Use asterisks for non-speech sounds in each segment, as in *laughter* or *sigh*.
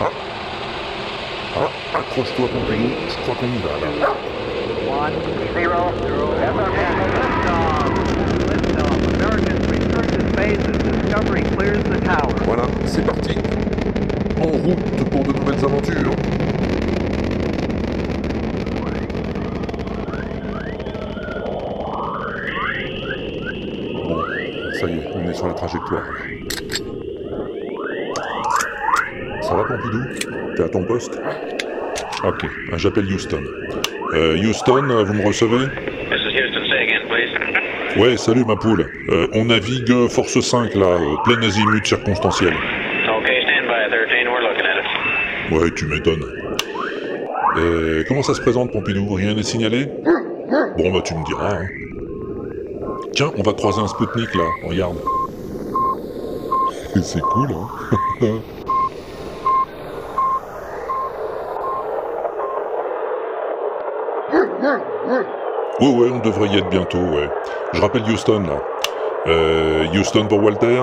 Ah, ah accroche-toi Pompéi, je crois qu'on y va là. One, zero, zero. Liftoff. Liftoff. American return to space as Discovery clears the tower. Voilà, c'est parti. En route pour de nouvelles aventures. Bon, ça y est, on est sur la trajectoire. Ça va Pompidou? T'es à ton poste? Ok, ah, j'appelle Houston. Euh, Houston, euh, vous me recevez? Ouais, salut ma poule. Euh, on navigue Force 5 là, euh, plein azimut circonstanciel. Okay, stand by, 13. We're looking at it. Ouais, tu m'étonnes. Euh, comment ça se présente, Pompidou? Rien n'est signalé? Bon, bah tu me diras. hein. Tiens, on va croiser un Spoutnik là, regarde. C'est cool, hein *laughs* Ouais, ouais, on devrait y être bientôt, ouais. Je rappelle Houston là. Euh, Houston pour Walter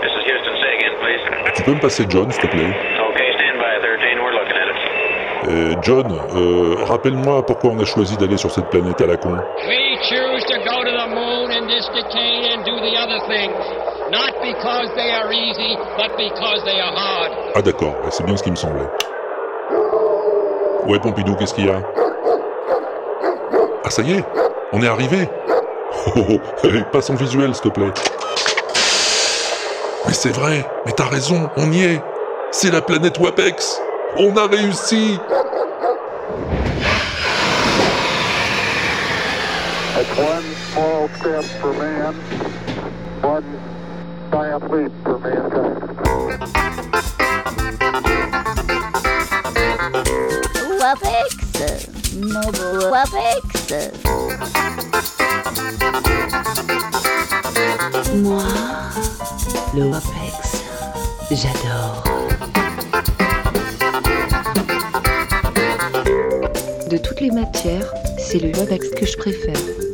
This is Houston. Say again, please. Tu peux me passer John, s'il te plaît? Okay, stand by, 13. We're looking at it. Euh, John, euh, rappelle-moi pourquoi on a choisi d'aller sur cette planète à la con. We choose to go to the moon in this decade and do the other things. Not because they are easy, but because they are hard. Ah d'accord, ouais, c'est bien ce qui me semblait. Ouais Pompidou, qu'est-ce qu'il y a? Ah ça y est, on est arrivé. Oh oh, oh, passe en visuel s'il te plaît. Mais c'est vrai, mais t'as raison, on y est. C'est la planète Wapex. On a réussi. It's one small step for man, one giant leap for. Moi, le WAPEX, j'adore. De toutes les matières, c'est le WAPEX que je préfère.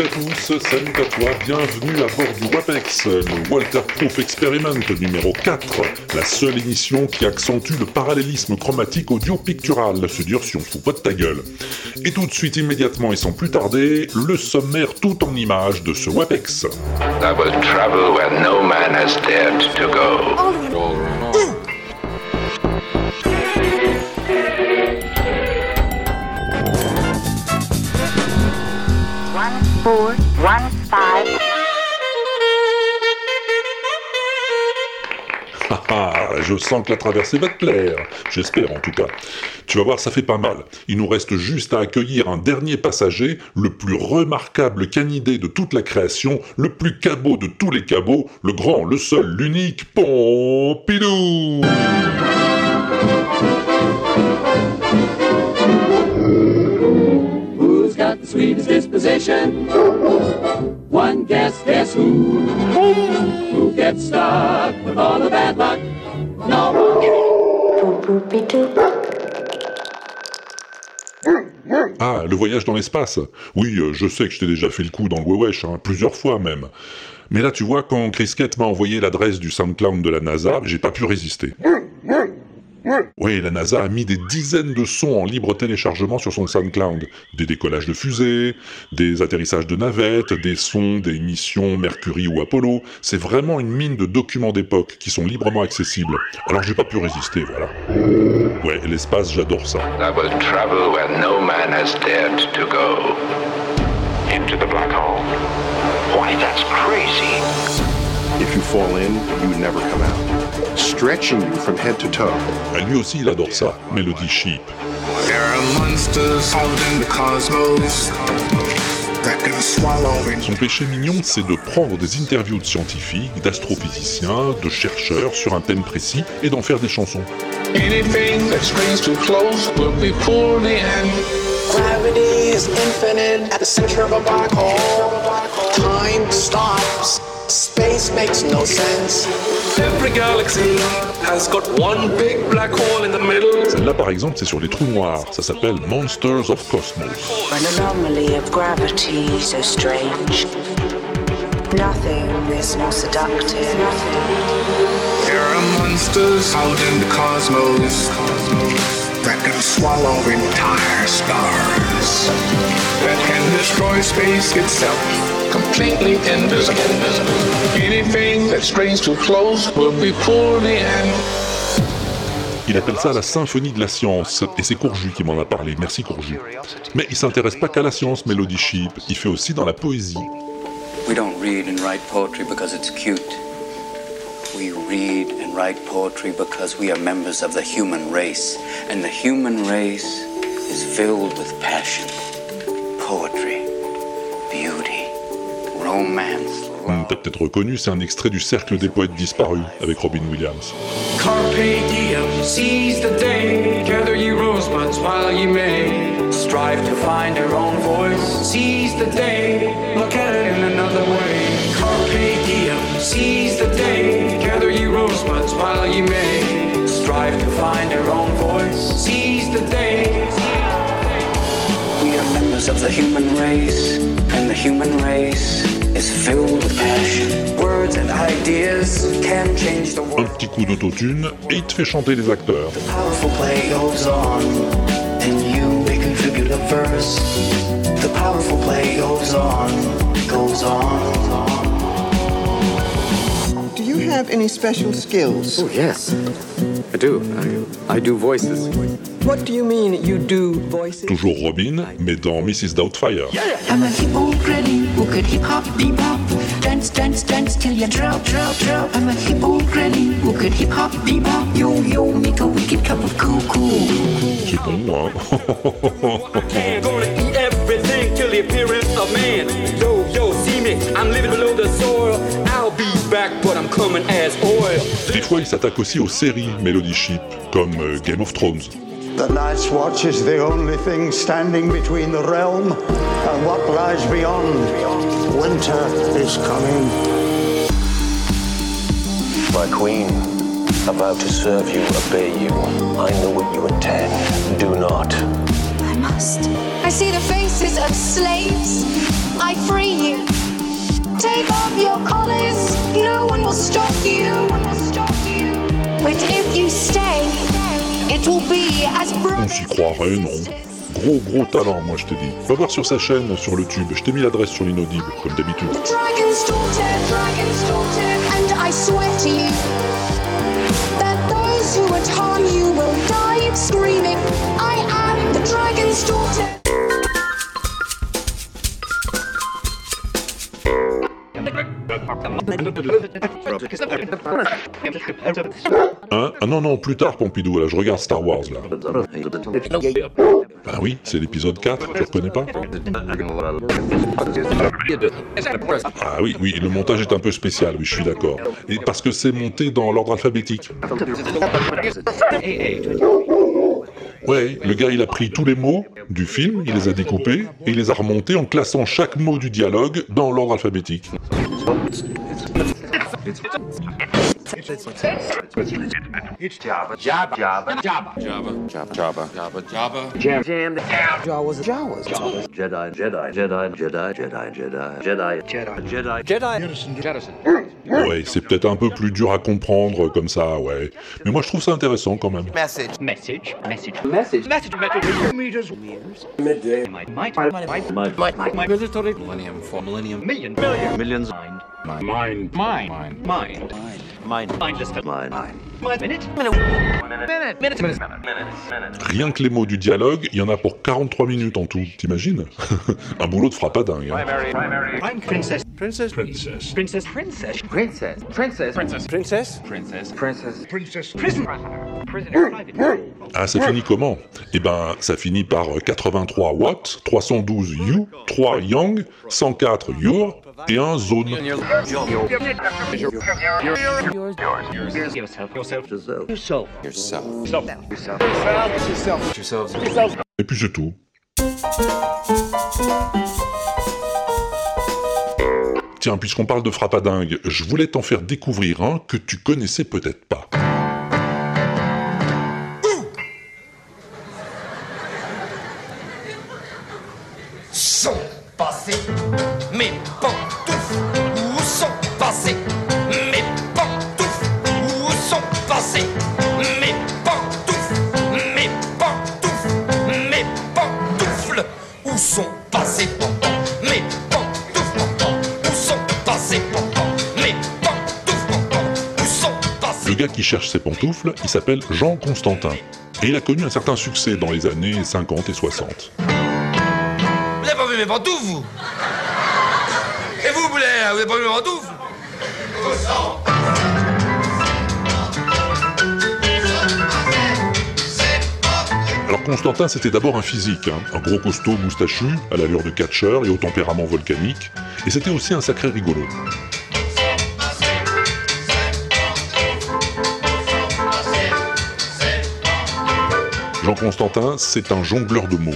À tous, salut à toi, bienvenue à bord du WAPEX, le Walterproof Experiment numéro 4, la seule émission qui accentue le parallélisme chromatique audio-pictural, c'est dur si on se fout pas de ta gueule. Et tout de suite, immédiatement et sans plus tarder, le sommaire tout en images de ce WAPEX. I will travel where no man has dared to go. Four one five. Ah je sens que la traversée va te plaire. J'espère en tout cas. Tu vas voir, ça fait pas mal. Il nous reste juste à accueillir un dernier passager, le plus remarquable canidé de toute la création, le plus cabot de tous les cabots, le grand, le seul, l'unique Pompidou disposition? One guess, guess who? Who gets stuck with all the bad luck? No Ah, le voyage dans l'espace Oui, euh, je sais que je t'ai déjà fait le coup dans le Wewesh, hein, plusieurs fois même. Mais là, tu vois, quand Chris Kett m'a envoyé l'adresse du SoundCloud de la NASA, j'ai pas pu résister. Oui, la NASA a mis des dizaines de sons en libre téléchargement sur son SoundCloud. Des décollages de fusées, des atterrissages de navettes, des sons des missions Mercury ou Apollo. C'est vraiment une mine de documents d'époque qui sont librement accessibles. Alors j'ai pas pu résister, voilà. Ouais, l'espace, j'adore ça. I will travel where no man has dared to go. Into the black hole. Why, that's crazy. If you fall in, you never come out, stretching you from head to toe. Ah, lui aussi, il adore ça. Mélodie cheap. There are monsters out in the cosmos that can swallow me. Son péché mignon, c'est de prendre des interviews de scientifiques, d'astrophysiciens, de chercheurs sur un thème précis et d'en faire des chansons. Anything that springs too close will be pulled in. Gravity is infinite at the center of a black hole. Time stops Space makes no sense. Every galaxy has got one big black hole in the middle. Celle-là, par exemple, c'est sur les trous noirs. Ça s'appelle Monsters of Cosmos. An anomaly of gravity so strange. Nothing is more seductive. There are monsters out in the cosmos that can swallow entire stars, that can destroy space itself, completely invisible. Anything that strains too close will be pulled in. Il appelle ça la symphonie de la science, et c'est Courju qui m'en a parlé, merci Courju. Mais il s'intéresse pas qu'à la science, Melody Sheep, il fait aussi dans la poésie. We don't read and write poetry because it's cute. We read and write poetry because we are members of the human race. And the human race is filled with passion, poetry, beauty, romance. T'as peut-être reconnu, c'est un extrait du Cercle des poètes disparus, avec Robin Williams. Carpe diem, seize the day. Gather ye rosebuds while ye may. Strive to find your own voice. Seize the day, look at it in another way. Carpe diem, seize the day. Gather ye rosebuds while ye may. Strive to find your own voice. Seize the day. We are members of the human race, and the human race is filled with passion. Words and ideas can change the world. Un petit coup d'autotune, et il te fait chanter les acteurs. Powerful play goes on, and you may contribute a verse. The powerful play goes on, goes on. Do you have any special skills? Oh, yes. I do. I, I do voices. What do you mean you do voices? Toujours Robin, mais dans Mrs. Doubtfire. I'm a hippo granny who could hip hop bebop. Dance, dance, dance till you drop, drop, drop. I'm a hippo granny who could hip hop bebop. Yo, yo, make a wicked cup of cool, cool. C'est bon, hein Man, gonna eat everything till the appearance of man. Yo, yo, see me, I'm living below the soil. I'll be back, but I'm coming as oil. Des fois, il s'attaque aussi aux séries Melody Sheep, comme euh, Game of Thrones. The Night's Watch is the only thing standing between the realm and what lies beyond. Winter is coming. My queen, about to serve you, obey you. I know what you intend. Do not. I must. I see the faces of slaves. I free you. Take off your collars. No one will stop you. But if you stay, it will be as On s'y croirait, non Gros gros talent, moi je te dis. Va voir sur sa chaîne, sur le tube. Je t'ai mis l'adresse sur l'inaudible, comme d'habitude. Screaming. I am the dragon's daughter. Hein Ah non, non, plus tard, Pompidou, là, je regarde Star Wars, là. Bah oui, c'est l'épisode 4, tu reconnais pas Ah oui, oui, le montage est un peu spécial, oui, je suis d'accord. Et parce que c'est monté dans l'ordre alphabétique. Ouais, le gars, il a pris tous les mots du film, il les a découpés, et il les a remontés en classant chaque mot du dialogue dans l'ordre alphabétique. Ouais, c'est peut-être un peu plus dur à comprendre comme ça, ouais. Mais moi je trouve ça intéressant quand même. Message, message, message, message, message, meters, midday, millennium, for millennium, million, millions, mind, mind, mind, mind, mind. Rien que les mots du dialogue, il y en a pour 43 minutes en tout, t'imagines Un boulot de frappe à dingue. hein. Primary. Primary. I'm princess. Princess. Princess. Princess. Princess. Princess. Princess. Princess. Princess. Princess. Princess. Princess. Prison. Prisoner. Private. Ah, ça finit comment Eh ben, ça finit par 83 watts, 312 U, 3 Yang, 104 Your et un Zone. Et puis c'est tout. Tiens, puisqu'on parle de frappadingue, je voulais t'en faire découvrir un que tu connaissais peut-être pas. Cherche ses pantoufles, il s'appelle Jean Constantin. Et il a connu un certain succès dans les années 50 et 60. Vous n'avez pas vu mes pantoufles, vous? Et vous, Boulet, vous n'avez pas vu mes pantoufles? Alors Constantin, c'était d'abord un physique, hein, un gros costaud moustachu, à l'allure de catcheur et au tempérament volcanique, et c'était aussi un sacré rigolo. Jean Constantin, c'est un jongleur de mots.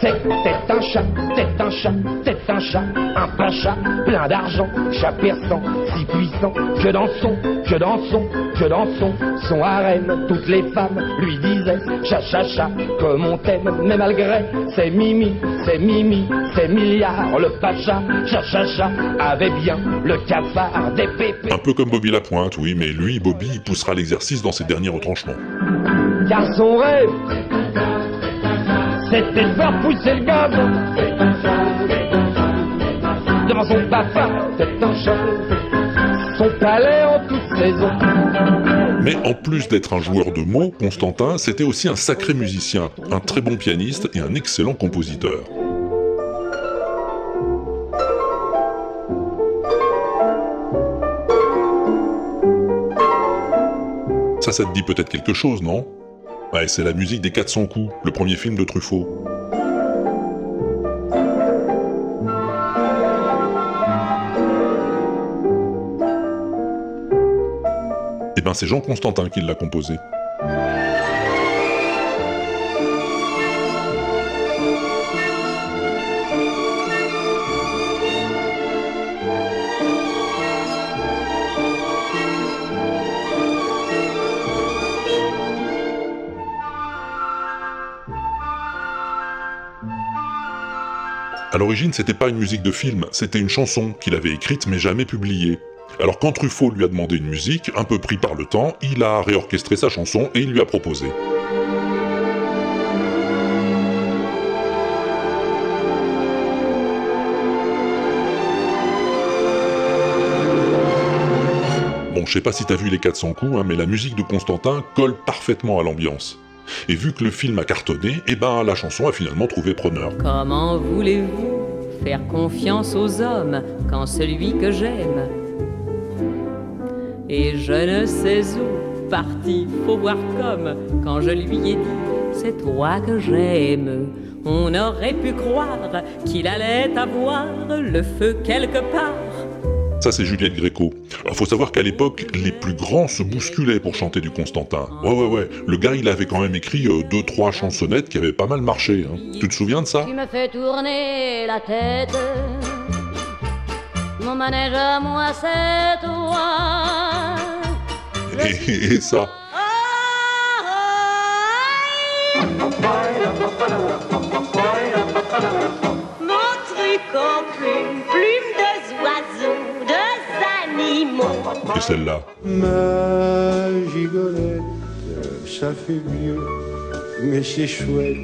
C'est un chat, c'est un chat, c'est un chat, un pacha, plein d'argent, chat perçant, si puissant, que dans son, que dans son, que dans son, son harem, toutes les femmes lui disaient, chat, chat, chat, comme on t'aime, mais malgré ses mimi, ses mimi, ses milliards, le pacha, chat, chat, chat, avait bien le cafard des pépés. Un peu comme Bobby Lapointe, oui, mais lui, Bobby, il poussera l'exercice dans ses derniers retranchements. Car son rêve, c'était de faire pousser le gobe devant son papa, c'est un chat, son palais en toute saison. Mais en plus d'être un joueur de mots, Constantin, c'était aussi un sacré musicien, un très bon pianiste et un excellent compositeur. Ça, ça te dit peut-être quelque chose, non? Ouais, c'est la musique des 400 coups, le premier film de Truffaut. Eh ben, c'est Jean Constantin qui l'a composé. L'origine, c'était pas une musique de film, c'était une chanson qu'il avait écrite mais jamais publiée. Alors quand Truffaut lui a demandé une musique, un peu pris par le temps, il a réorchestré sa chanson et il lui a proposé. Bon, je sais pas si t'as vu les 400 coups, hein, mais la musique de Constantin colle parfaitement à l'ambiance. Et vu que le film a cartonné, eh ben la chanson a finalement trouvé preneur. Comment voulez-vous faire confiance aux hommes quand celui que j'aime et je ne sais où parti, faut voir comme quand je lui ai dit c'est toi que j'aime. On aurait pu croire qu'il allait avoir le feu quelque part. Ça, c'est Juliette Gréco. Alors, faut savoir qu'à l'époque, les plus grands se bousculaient pour chanter du Constantin. Ouais, ouais, ouais. Le gars, il avait quand même écrit euh, deux, trois chansonnettes qui avaient pas mal marché. Hein. Tu te souviens de ça? Tu me fais tourner la tête. Mon manège à moi, c'est toi. et, et ça? Et celle-là. Ma gigolette, ça fait vieux, mais c'est chouette.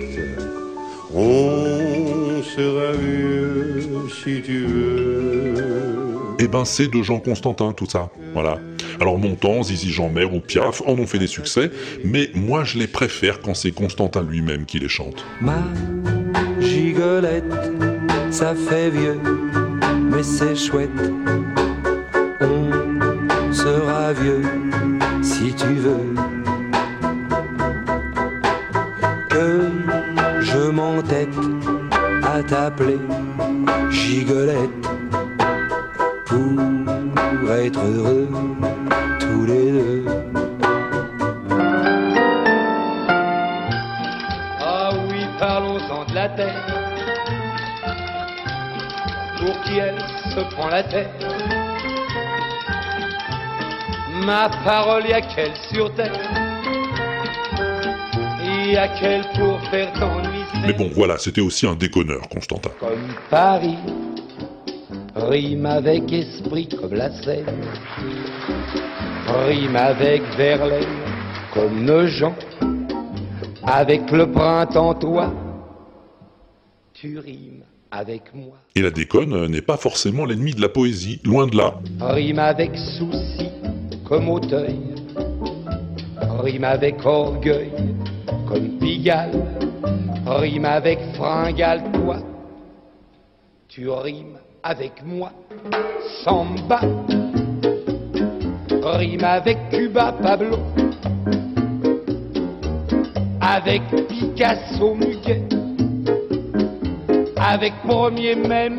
On sera vieux si tu veux. Eh ben, c'est de Jean Constantin, tout ça. Voilà. Alors Montand, Zizi Jean-Mer ou Piaf en ont fait des succès, mais moi je les préfère quand c'est Constantin lui-même qui les chante. Ma gigolette, ça fait vieux, mais c'est chouette. Vieux si tu veux. Que je m'entête à t'appeler gigolette pour être heureux tous les deux. Ah oui, parlons-en de la terre. Pour qui elle se prends la tête. Ma parole, y a qu'elle sur. Y a qu'elle pour faire t'ennuyer? Mais bon, voilà, c'était aussi un déconneur, Constantin. Comme Paris, rime avec esprit comme la Seine, rime avec Verlaine comme Nogent, avec le printemps toi, tu rimes avec moi. Et la déconne n'est pas forcément l'ennemi de la poésie, loin de là. Rime avec souci comme rime avec orgueil comme Pigalle, rime avec fringale toi, tu rimes avec moi, samba, rime avec Cuba Pablo, avec Picasso Muguet, avec Premier mai,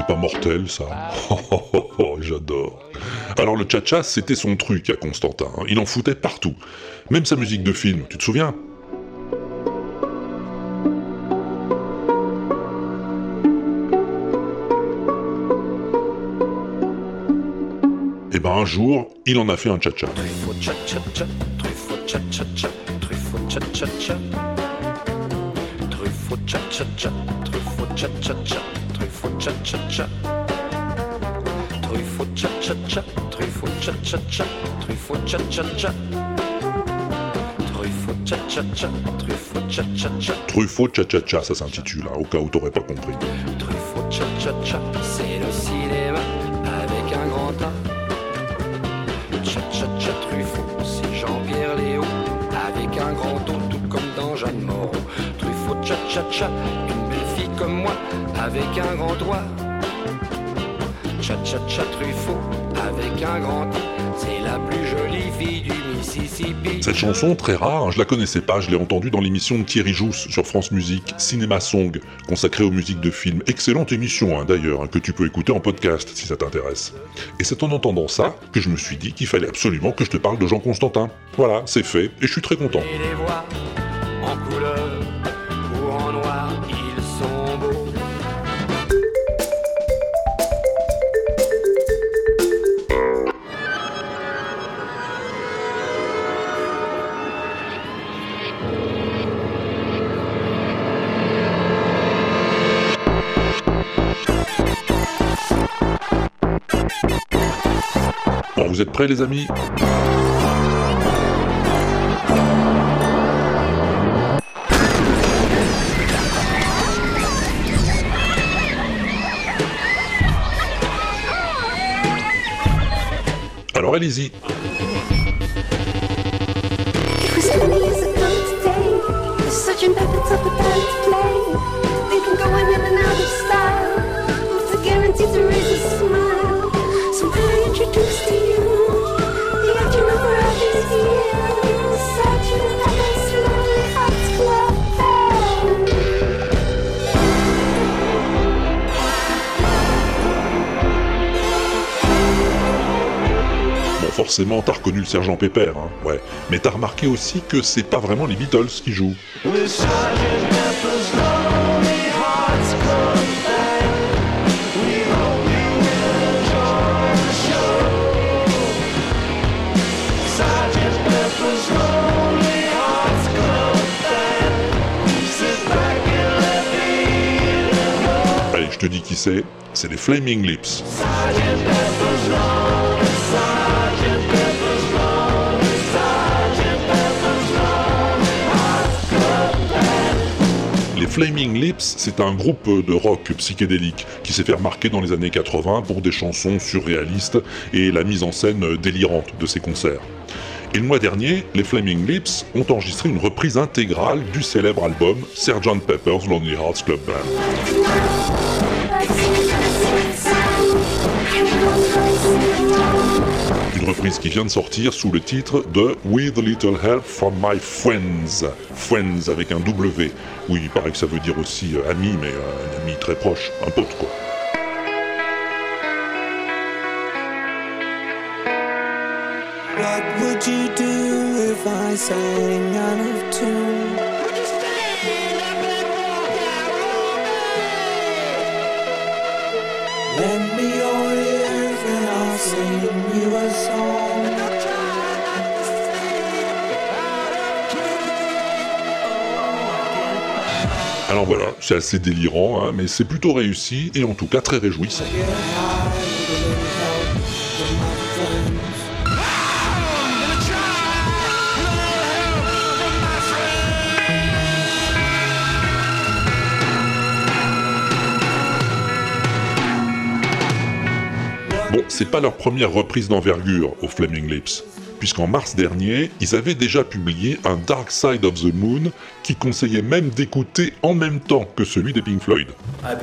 C'est pas mortel, ça. Oh, oh, oh, oh, J'adore. Alors le cha-cha, c'était son truc à Constantin. hein. Il en foutait partout. Même sa musique de film, tu te souviens? Et ben un jour, il en a fait un cha-cha. Truffaut cha-cha-cha, Truffaut cha-cha-cha, Truffaut cha-cha-cha. Truffaut cha-cha-cha, Truffaut cha-cha-cha, Truffaut cha-cha-cha. Truffaut cha-cha-cha, Truffaut cha-cha-cha, Truffaut cha-cha-cha. Truffaut cha-cha-cha, Truffaut cha-cha-cha. Truffaut cha-cha-cha, ça s'intitule, hein, au cas où t'aurais pas compris. Truffaut cha-cha-cha, c'est le cinéma avec un grand A. Cha-cha-cha Truffaut, c'est Jean-Pierre Léo avec un grand O, tout comme dans Jeanne Moreau. Truffaut une belle fille comme moi avec un grand doigt. Cha-cha-cha Truffaut avec un grand c'est la plus jolie fille du Mississippi. Cette chanson, très rare, hein, je la connaissais pas, je l'ai entendue dans l'émission de Thierry Jousse sur France Musique, Cinéma Song, consacrée aux musiques de films. Excellente émission hein, d'ailleurs, hein, que tu peux écouter en podcast si ça t'intéresse. Et c'est en entendant ça que je me suis dit qu'il fallait absolument que je te parle de Jean Constantin. Voilà, c'est fait, et je suis très content. Et les voix en couleur vous êtes prêts les amis Alors allez-y. Forcément, t'as reconnu le sergent Pépère, hein, ouais. Mais t'as remarqué aussi que c'est pas vraiment les Beatles qui jouent. Allez, je te dis qui c'est, c'est les Flaming Lips. Flaming Lips, c'est un groupe de rock psychédélique qui s'est fait remarquer dans les années 80 pour des chansons surréalistes et la mise en scène délirante de ses concerts. Et le mois dernier, les Flaming Lips ont enregistré une reprise intégrale du célèbre album Sgt. Pepper's Lonely Hearts Club Band. Qui vient de sortir sous le titre de With Little Help from My Friends. Friends avec un W. Oui, il paraît que ça veut dire aussi euh, ami, mais euh, un ami très proche, un pote quoi. What would you do if I sang out of tune? Alors voilà, c'est assez délirant, hein, mais c'est plutôt réussi et en tout cas très réjouissant. Bon, c'est pas leur première reprise d'envergure aux Flaming Lips, puisqu'en mars dernier, ils avaient déjà publié un Dark Side of the Moon qui conseillait même d'écouter en même temps que celui des Pink Floyd. I've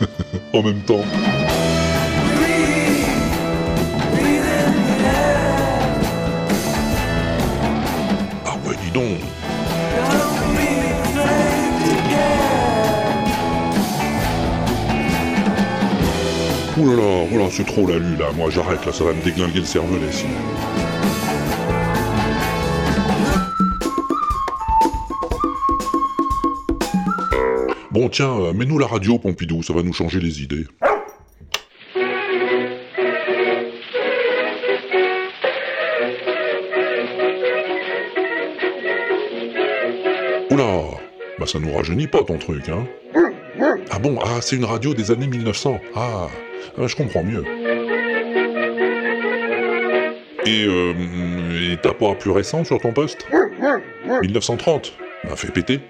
*laughs* En même temps. Ah ouais, dis donc Ouh là là, oh là, c'est trop la lue là, moi j'arrête là, ça va me déglinguer le cervelet sinon. Tiens, euh, mets-nous la radio Pompidou, ça va nous changer les idées. Oula Bah ça nous rajeunit pas ton truc, hein Ah bon, ah c'est une radio des années 1900. Ah, ah, je comprends mieux. Et euh, et t'as pas plus récent sur ton poste? 1930 Bah fais péter.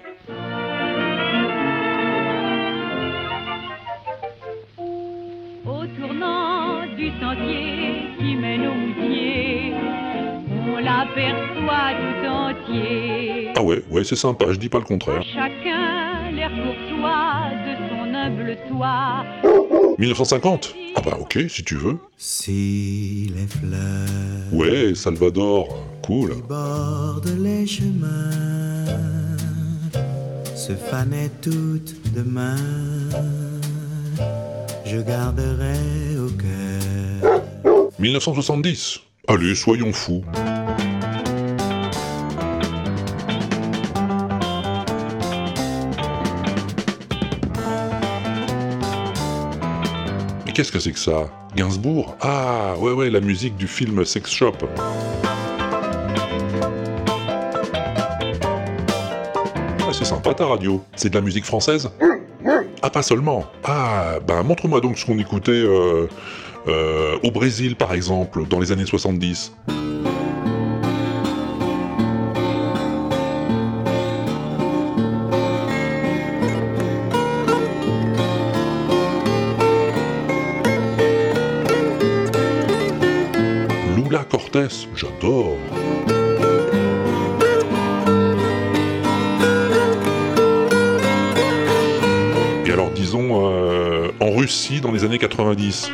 C'est sympa, je dis pas le contraire. Chacun l'air courtois de son humble toit. 1950 Ah bah ok, si tu veux. Si les fleurs Ouais, Salvador, cool. bordent les chemins se fanaient toutes demain, je garderai au cœur 1970 Allez, soyons fous. Qu'est-ce que c'est que ça? Gainsbourg? Ah, ouais, ouais, la musique du film Sex Shop. Ah, c'est sympa ta radio. C'est de la musique française? Ah, pas seulement. Ah, ben montre-moi donc ce qu'on écoutait euh, euh, au Brésil, par exemple, dans les années 70. J'adore. Et alors disons euh, en Russie dans les années 90.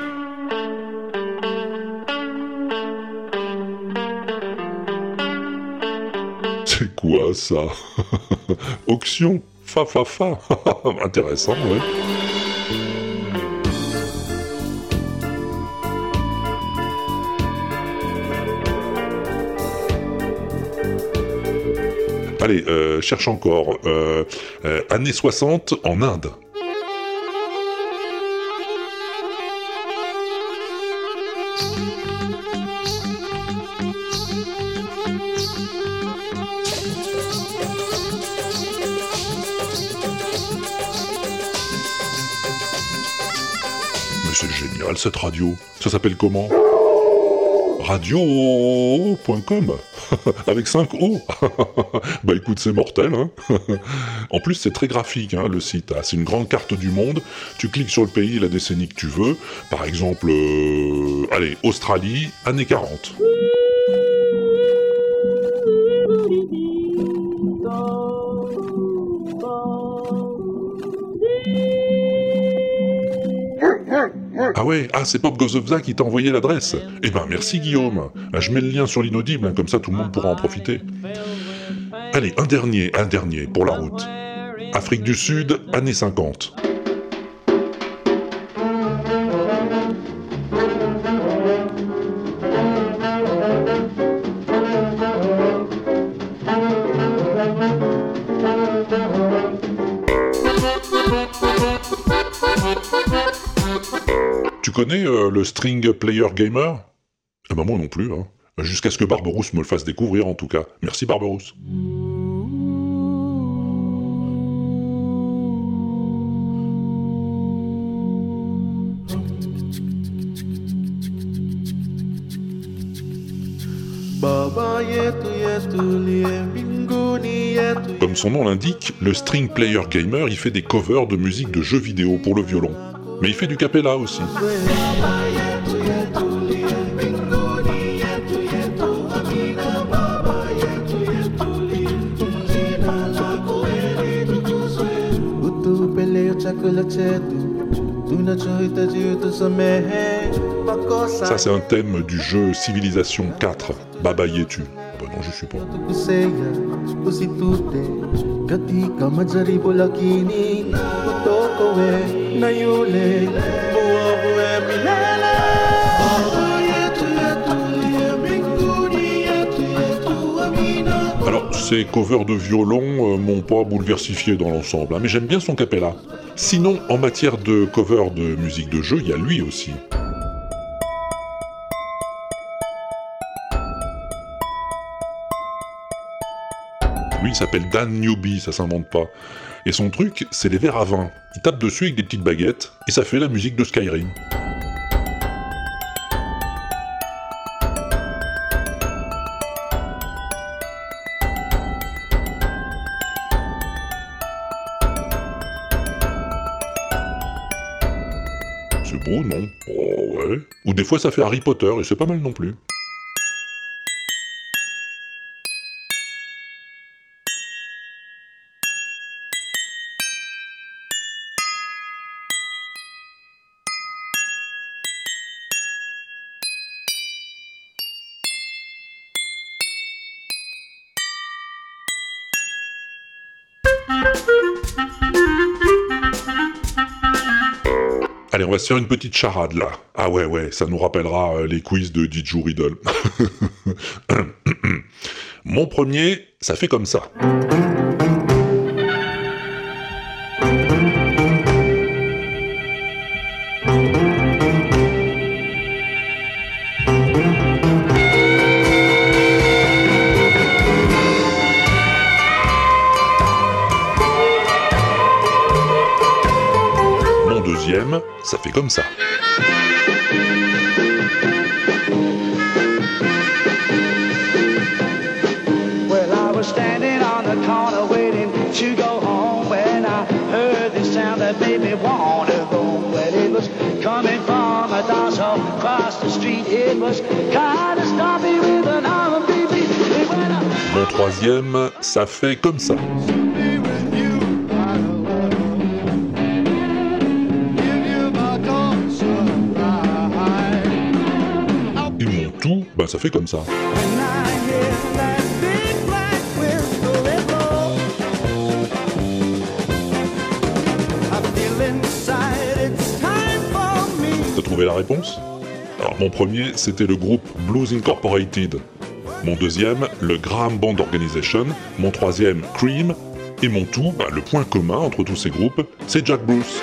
C'est quoi ça? *laughs* Auction Fa fa fa *laughs* Intéressant, ouais. Cherche encore. Euh, euh, années 60 en Inde. Cette radio. Ça s'appelle comment? Radio.com *laughs* avec 5 O. *laughs* bah écoute, c'est mortel. Hein *laughs* en plus, c'est très graphique hein, le site. Ah, c'est une grande carte du monde. Tu cliques sur le pays la décennie que tu veux. Par exemple, euh, allez, Australie, années 40. Ah ouais, ah c'est Pop Gozovza qui t'a envoyé l'adresse. Eh ben merci Guillaume. Ah, je mets le lien sur l'inaudible, hein, comme ça tout le monde pourra en profiter. Allez, un dernier, un dernier pour la route. Afrique du Sud, années 50. Tu connais euh, le String Player Gamer? Eh ben moi non plus, hein. Jusqu'à ce que Barberousse me le fasse découvrir en tout cas. Merci Barberousse. Comme son nom l'indique, le String Player Gamer, il fait des covers de musique de jeux vidéo pour le violon. Mais il fait du capella aussi. Ça, c'est un thème du jeu Civilisation 4, Baba Yetu. Bah non, je suis pas. Alors, ces covers de violon euh, m'ont pas bouleversifié dans l'ensemble, hein, mais j'aime bien son capella. Sinon, en matière de cover de musique de jeu, il y a lui aussi. Lui, il s'appelle Dan Newby, ça s'invente pas. Et son truc, c'est les verres à vin. Il tape dessus avec des petites baguettes, et ça fait la musique de Skyrim. C'est beau, non? Oh ouais. Ou des fois ça fait Harry Potter, et c'est pas mal non plus. Va se faire une petite charade là. Ah ouais, ouais, ça nous rappellera euh, les quiz de Didgeridoo Riddle. *laughs* Mon premier, ça fait comme ça. Comme ça. Well, I was standing on the corner waiting to go home when I heard this sound that made me want to go. Well, it was coming from a dance hall across the street. It was kind of with an arm baby. Mon troisième, ça fait comme ça. Ça fait comme ça. T'as trouvé la réponse? Alors mon premier, c'était le groupe Blues Incorporated. Mon deuxième, le Graham Band Organization. Mon troisième, Cream. Et mon tout, bah, le point commun entre tous ces groupes, c'est Jack Bruce.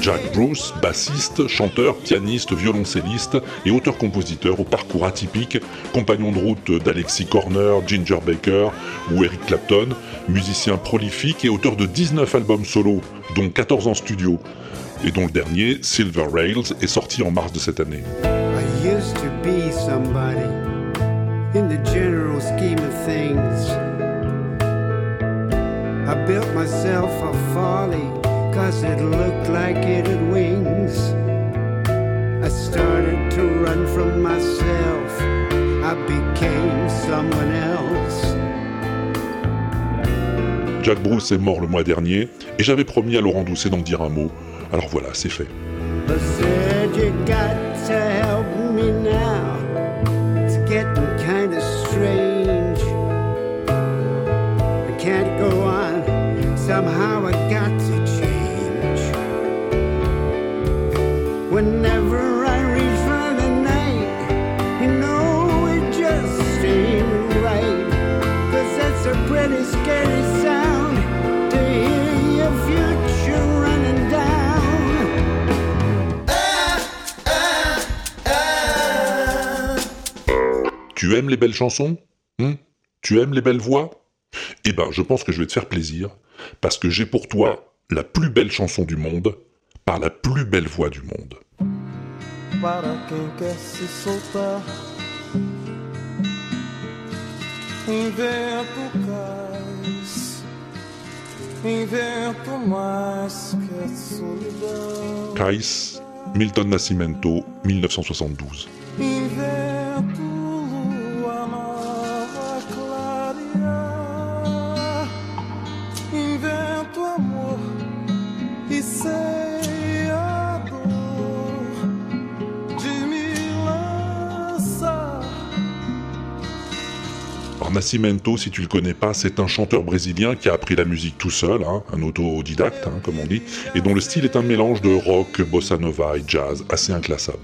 Jack Bruce, bassiste, chanteur, pianiste, violoncelliste et auteur-compositeur au parcours atypique, compagnon de route d'Alexis Corner, Ginger Baker ou Eric Clapton, musicien prolifique et auteur de 19 albums solo, dont 14 en studio, et dont le dernier, Silver Rails, est sorti en mars de cette année. Built myself a folly cause it looked like it had wings. I started to run from myself. I became someone else. Jack Bruce est mort le mois dernier et j'avais promis à Laurent Doucet d'en dire un mot. Alors voilà, c'est fait. I Tu aimes les belles chansons Hmm Tu aimes les belles voix? Eh ben, je pense que je vais te faire plaisir, parce que j'ai pour toi la plus belle chanson du monde, par la plus belle voix du monde. para quem quer se soltar. Invento cais, invento mais que a solidão. Kais, Milton Nascimento, 1972. Invento Nascimento, si tu le connais pas, c'est un chanteur brésilien qui a appris la musique tout seul, hein, un autodidacte, hein, comme on dit, et dont le style est un mélange de rock, bossa nova et jazz, assez inclassable.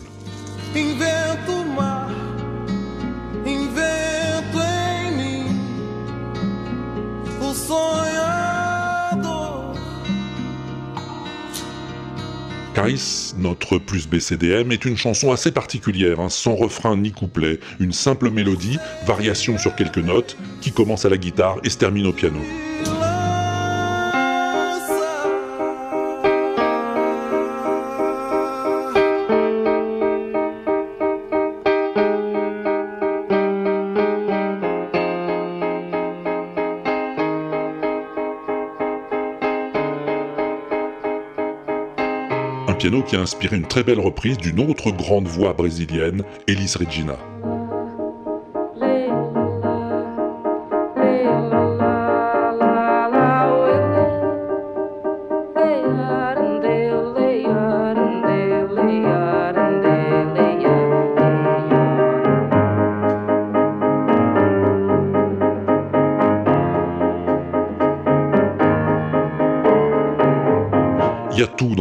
Notre plus BCDM, est une chanson assez particulière, hein, sans refrain ni couplet, une simple mélodie, variation sur quelques notes, qui commence à la guitare et se termine au piano. Qui a inspiré une très belle reprise d'une autre grande voix brésilienne, Elis Regina.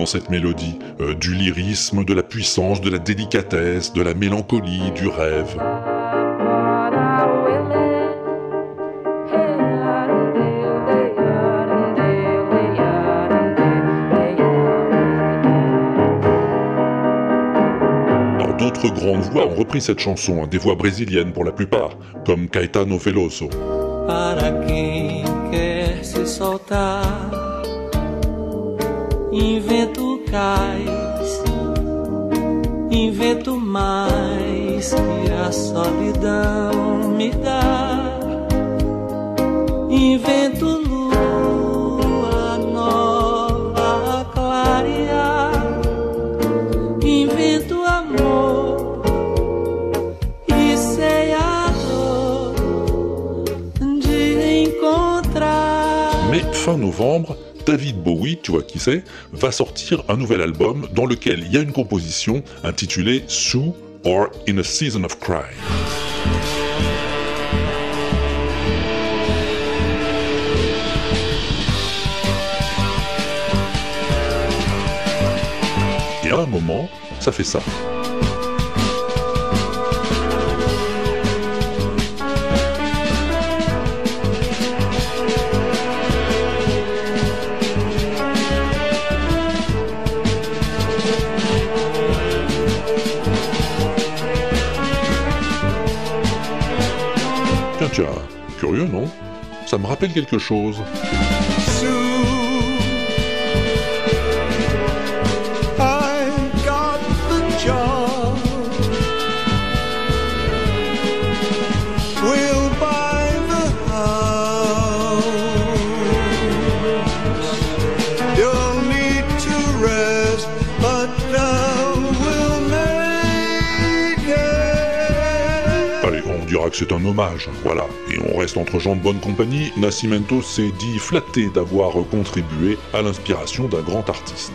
Cette mélodie, euh, du lyrisme, de la puissance, de la délicatesse, de la mélancolie, du rêve. D'autres grandes voix ont repris cette chanson, hein, des voix brésiliennes pour la plupart, comme Caetano Veloso. Invento cais, invento mais que a solidão me dá. Invento lua nova clarear, invento amor e sei a dor de encontrar. Mais fin novembre, David Bowie, tu vois qui c'est, va sortir un nouvel album dans lequel il y a une composition intitulée Sue or In a Season of Cry. Et à un moment, ça fait ça. Tiens, curieux, non? Ça me rappelle quelque chose. Un hommage, voilà. Et on reste entre gens de bonne compagnie, Nascimento s'est dit flatté d'avoir contribué à l'inspiration d'un grand artiste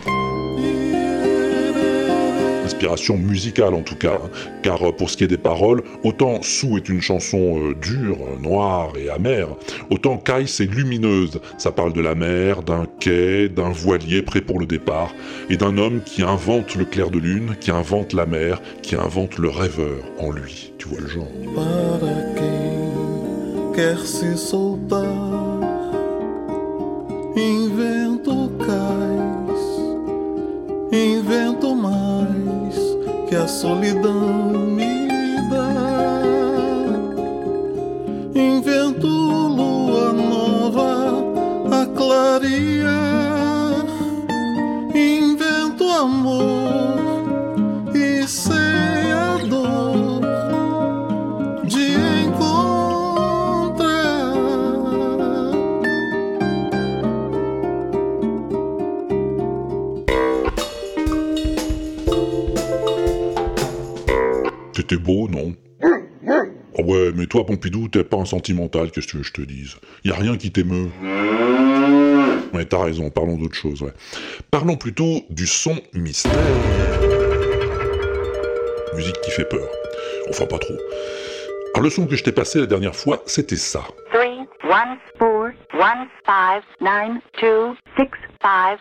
inspiration musicale en tout cas, hein. car euh, pour ce qui est des paroles, autant Sou est une chanson euh, dure, noire et amère, autant Kai c'est lumineuse, ça parle de la mer, d'un quai, d'un voilier prêt pour le départ, et d'un homme qui invente le clair de lune, qui invente la mer, qui invente le rêveur en lui, tu vois le genre. Quer se soltar, invento cais, invento mais que a solidão me dá. Invento lua nova a clarear, invento amor e sei Beau, non Oh ouais, mais toi, Pompidou, t'es pas un sentimental, qu'est-ce que je te dise? Y a rien qui t'émeut. Ouais, t'as raison, parlons d'autre chose. Parlons plutôt du son mystère. Musique qui fait peur. Enfin, pas trop. Alors, le son que je t'ai passé la dernière fois, c'était ça. 3, 1, 4, 1, 5, 9, 2, 6, 5,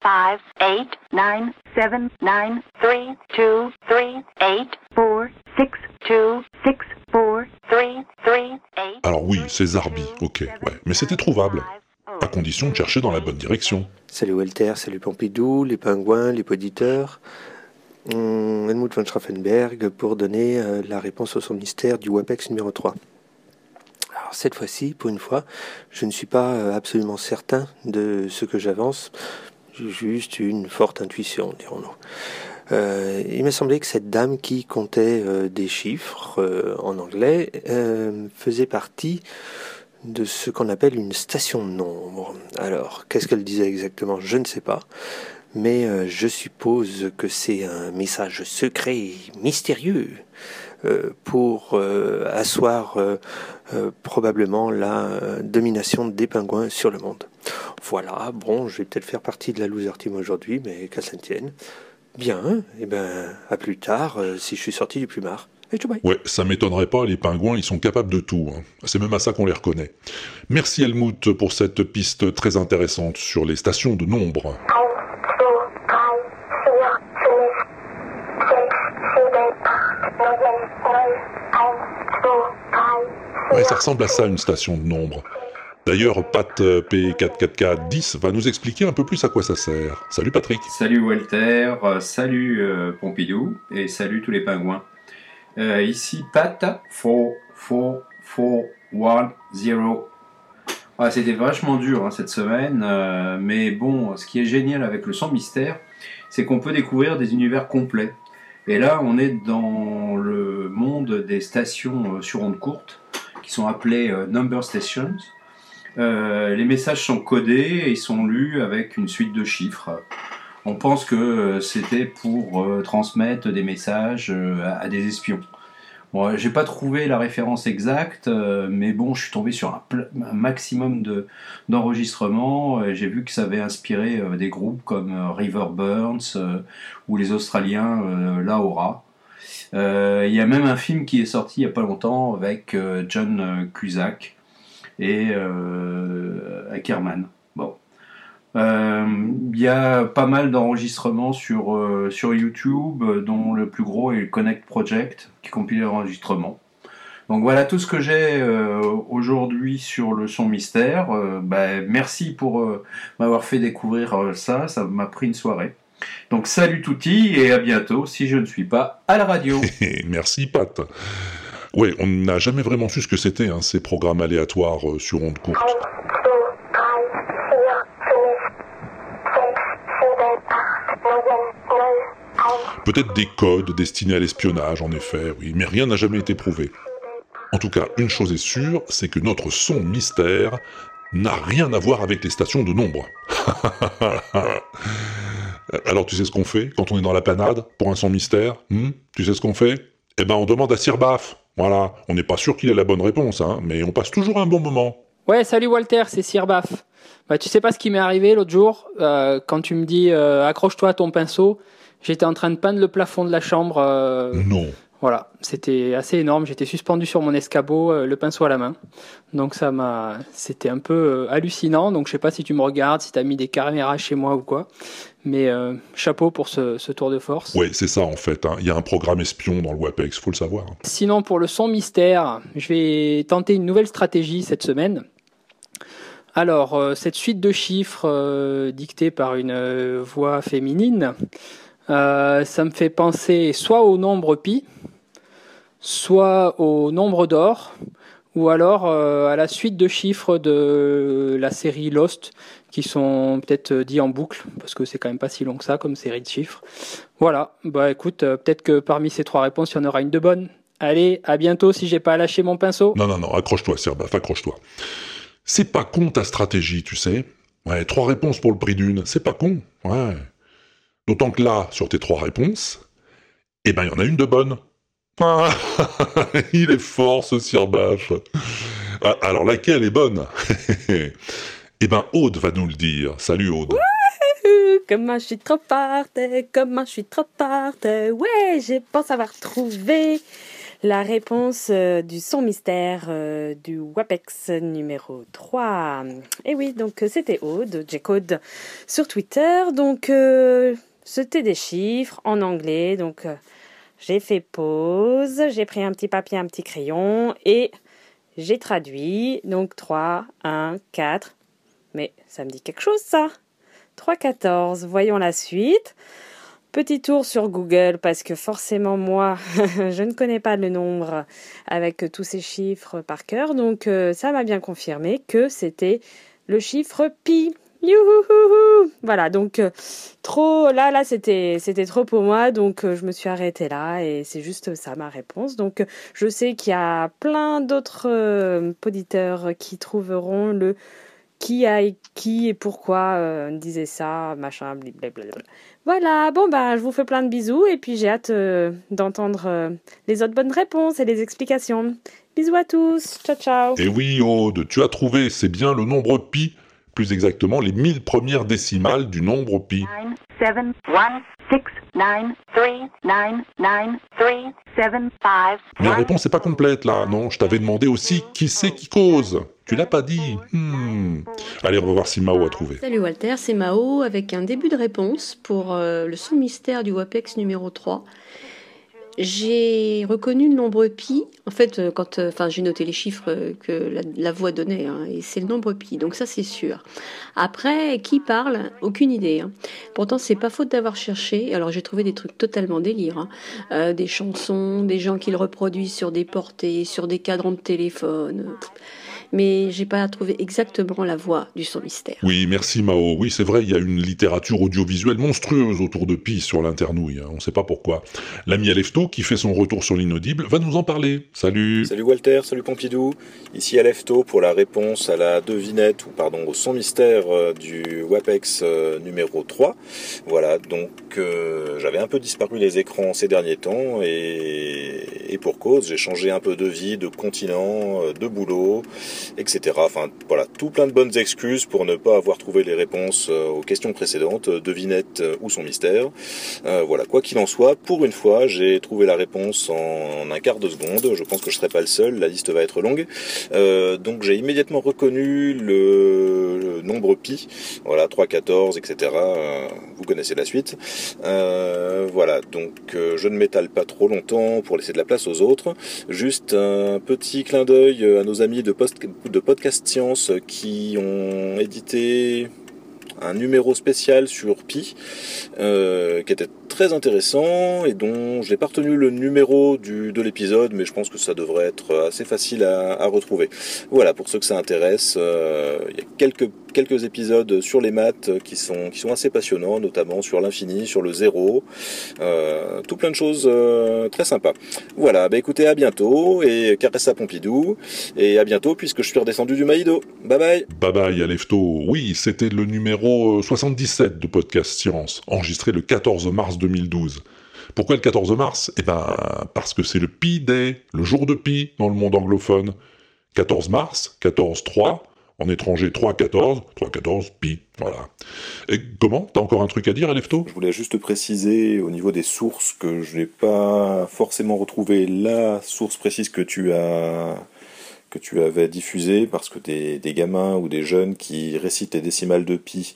3, 5, 8, 9, 7, 9, 3, 2, 3, 8, 4, 6, 2, 6, 4, 3, 3, 8. Alors oui, c'est Zarbi, ok, ouais. Mais c'était trouvable. À condition de chercher dans la bonne direction. Salut Walter, salut Pompidou, les pingouins, les poditeurs. Hum, Helmut von Schraffenberg pour donner euh, la réponse au son mystère du WAPEX numéro 3. Alors cette fois-ci, pour une fois, je ne suis pas euh, absolument certain de ce que j'avance, juste une forte intuition, dirons-nous. Euh, il m'a semblé que cette dame qui comptait euh, des chiffres euh, en anglais faisait partie de ce qu'on appelle une station de nombre. Alors, qu'est-ce qu'elle disait exactement? Je ne sais pas. Mais je suppose que c'est un message secret, mystérieux, pour euh, asseoir euh, euh, probablement la euh, domination des pingouins sur le monde. Voilà, bon, je vais peut-être faire partie de la loser team aujourd'hui, mais qu'à ça ne tienne. Bien, et ben, à plus tard, euh, si je suis sorti du plumard. Ouais, ça m'étonnerait pas, les pingouins, ils sont capables de tout. hein. C'est même à ça qu'on les reconnaît. Merci Helmut pour cette piste très intéressante sur les stations de nombre. Ouais, ça ressemble à ça, une station de nombre. D'ailleurs, Pat euh, P44410 va nous expliquer un peu plus à quoi ça sert. Salut Patrick. Salut Walter, euh, salut euh, Pompidou et salut tous les pingouins. Ici Pat 44410. Ah, C'était vachement dur hein, cette semaine, mais bon, ce qui est génial avec le son mystère, c'est qu'on peut découvrir des univers complets. Et là, on est dans le monde des stations sur ondes courtes, qui sont appelées euh, number stations. Euh, les messages sont codés et ils sont lus avec une suite de chiffres. On pense que euh, c'était pour transmettre des messages à, des espions. Bon, j'ai pas trouvé la référence exacte, mais bon, je suis tombé sur un, un maximum de d'enregistrements. J'ai vu que ça avait inspiré des groupes comme River Burns ou les Australiens Laura. Euh, Il y a même un film qui est sorti il y a pas longtemps avec euh, John euh, Cusack et Ackerman. Bon. Il y a pas mal d'enregistrements sur, sur YouTube, dont le plus gros est le Connect Project, qui compile l'enregistrement. Donc voilà tout ce que j'ai aujourd'hui sur le son mystère. Ben, merci pour m'avoir fait découvrir ça, ça m'a pris une soirée. Donc salut touti et à bientôt si je ne suis pas à la radio. *laughs* Merci Pat. Ouais, on n'a jamais vraiment su ce que c'était, hein, ces programmes aléatoires euh, sur ondes courtes. Peut-être des codes destinés à l'espionnage, en effet, oui, mais rien n'a jamais été prouvé. En tout cas, une chose est sûre, c'est que notre son mystère n'a rien à voir avec les stations de nombre. *laughs* Alors tu sais ce qu'on fait quand on est dans la panade pour un son mystère hmm? Tu sais ce qu'on fait? Eh ben on demande à Sir Baf. Voilà, on n'est pas sûr qu'il ait la bonne réponse, hein, mais on passe toujours un bon moment. Ouais, salut Walter, c'est Sir Baff. Bah, tu sais pas ce qui m'est arrivé l'autre jour euh, quand tu me dis euh, accroche-toi à ton pinceau. J'étais en train de peindre le plafond de la chambre. euh, Non. Voilà, c'était assez énorme. J'étais suspendu sur mon escabeau, euh, le pinceau à la main. Donc ça m'a, c'était un peu euh, hallucinant. Donc je sais pas si tu me regardes, si t'as mis des caméras chez moi ou quoi. Mais euh, chapeau pour ce, ce tour de force. Ouais, c'est ça en fait. hein. Il y a un programme espion dans le WAPEX, faut le savoir. Sinon, pour le son mystère, je vais tenter une nouvelle stratégie cette semaine. Alors, cette suite de chiffres dictée par une voix féminine, euh, ça me fait penser soit au nombre pi, soit au nombre d'or, ou alors euh, à la suite de chiffres de la série Lost, qui sont peut-être dits en boucle, parce que c'est quand même pas si long que ça comme série de chiffres. Voilà, bah écoute, euh, peut-être que parmi ces trois réponses, il y en aura une de bonne. Allez, à bientôt si j'ai pas lâché mon pinceau. Non, non, non, accroche-toi, Serbaf, accroche-toi. C'est pas con ta stratégie, tu sais. Ouais, trois réponses pour le prix d'une, c'est pas con. Ouais. D'autant que là, sur tes trois réponses, eh ben, il y en a une de bonne. Ah, *laughs* il est fort, ce Sirbaf. Ah, alors, laquelle est bonne? *laughs* Eh ben, Aude va nous le dire. Salut, Aude. Comment je suis trop forte, comment je suis trop forte. Ouais, je pense avoir trouvé la réponse euh, du son mystère euh, du WAPEX numéro 3. Et oui, donc c'était Aude, J-Code sur Twitter. Donc euh, c'était des chiffres en anglais. Donc j'ai fait pause, j'ai pris un petit papier, un petit crayon et j'ai traduit. Donc 3, 1, 4. Mais ça me dit quelque chose ça 3, 14. Voyons la suite. Petit tour sur Google parce que forcément moi *laughs* je ne connais pas le nombre avec tous ces chiffres par cœur donc euh, ça m'a bien confirmé que c'était le chiffre pi. Voilà donc euh, trop là là c'était c'était trop pour moi donc euh, je me suis arrêtée là et c'est juste ça ma réponse donc euh, je sais qu'il y a plein d'autres euh, auditeurs qui trouveront le qui a qui et pourquoi disait ça, machin, blablabla. Voilà, bon bah je vous fais plein de bisous et puis j'ai hâte d'entendre les autres bonnes réponses et les explications. Bisous à tous, ciao ciao. Et oui, Aude, tu as trouvé, c'est bien le nombre pi, plus exactement les 1000 premières décimales du nombre pi. 7, 1, 6, 9, 3, 9, 9, 3, 7, 5. Mais la réponse n'est pas complète là, non Je t'avais demandé aussi qui c'est qui cause. Tu l'as pas dit. Hmm. Allez, on va voir si Mao a trouvé. Salut Walter, c'est Mao avec un début de réponse pour euh, le son mystère du WAPEX numéro 3. J'ai reconnu le nombre pi. En fait, euh, quand, euh, enfin, j'ai noté les chiffres euh, que la, voix donnait, hein, et c'est le nombre pi. Donc ça, c'est sûr. Après, qui parle? Aucune idée. hein. Pourtant, c'est pas faute d'avoir cherché. Alors, j'ai trouvé des trucs totalement délire, hein. Des chansons, des gens qui le reproduisent sur des portées, sur des cadrans de téléphone. Mais j'ai pas trouvé exactement la voix du son mystère. Oui, merci Mao. Oui, c'est vrai, il y a une littérature audiovisuelle monstrueuse autour de Pi sur l'internouille. hein. On ne sait pas pourquoi. L'ami Alefto, qui fait son retour sur l'inaudible, va nous en parler. Salut. Salut Walter, salut Pompidou. Ici Alefto pour la réponse à la devinette, ou pardon, au son mystère euh, du WAPEX euh, numéro 3. Voilà, donc euh, j'avais un peu disparu les écrans ces derniers temps et, et pour cause, j'ai changé un peu de vie, de continent, de boulot, etc. Enfin voilà, tout plein de bonnes excuses pour ne pas avoir trouvé les réponses euh, aux questions précédentes, euh, devinette euh, ou son mystère. Voilà, quoi qu'il en soit, pour une fois, j'ai trouvé la réponse en, un quart de seconde. Je pense que je serai pas le seul, la liste va être longue. Donc j'ai immédiatement reconnu le, nombre pi, voilà, 3, 14, etc. Vous connaissez la suite. Voilà, donc je ne m'étale pas trop longtemps pour laisser de la place aux autres. Juste un petit clin d'œil à nos amis de, post de Podcast Science qui ont édité un numéro spécial sur Pi euh, qui était très intéressant et dont j'ai pas retenu le numéro du, de l'épisode mais je pense que ça devrait être assez facile à, à retrouver. Voilà, pour ceux que ça intéresse, euh, il y a quelques, quelques épisodes sur les maths qui sont, qui sont assez passionnants, notamment sur l'infini, sur le zéro, euh, tout plein de choses euh, très sympas. Voilà, bah écoutez, à bientôt et caresse à Pompidou et à bientôt puisque je suis redescendu du Maïdo. Bye bye Bye bye Alefto. Oui, c'était le numéro euh, 77 de Podcast Science, enregistré le 14 mars 2012. Pourquoi le 14 mars? Eh ben, parce que c'est le Pi Day, le jour de Pi dans le monde anglophone. 14 mars, 14-3, en étranger 3-14, 3-14, Pi, voilà. Et comment? T'as encore un truc à dire, Alefto? Je voulais juste préciser au niveau des sources que je n'ai pas forcément retrouvé la source précise que tu as que tu avais diffusée parce que des, gamins ou des jeunes qui récitent les décimales de pi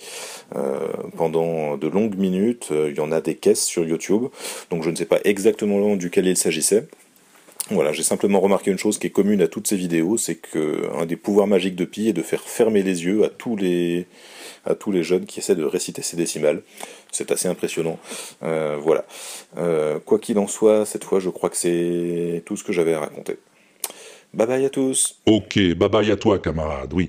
euh, pendant de longues minutes, euh, il y en a des caisses sur YouTube, donc je ne sais pas exactement duquel il s'agissait. Voilà, j'ai simplement remarqué une chose qui est commune à toutes ces vidéos, c'est que un des pouvoirs magiques de Pi est de faire fermer les yeux à tous les à tous les jeunes qui essaient de réciter ces décimales. C'est assez impressionnant. Euh, voilà. Quoi qu'il en soit, cette fois, je crois que c'est tout ce que j'avais à raconter. Bye bye à tous. Ok, bye bye à toi, camarade, oui.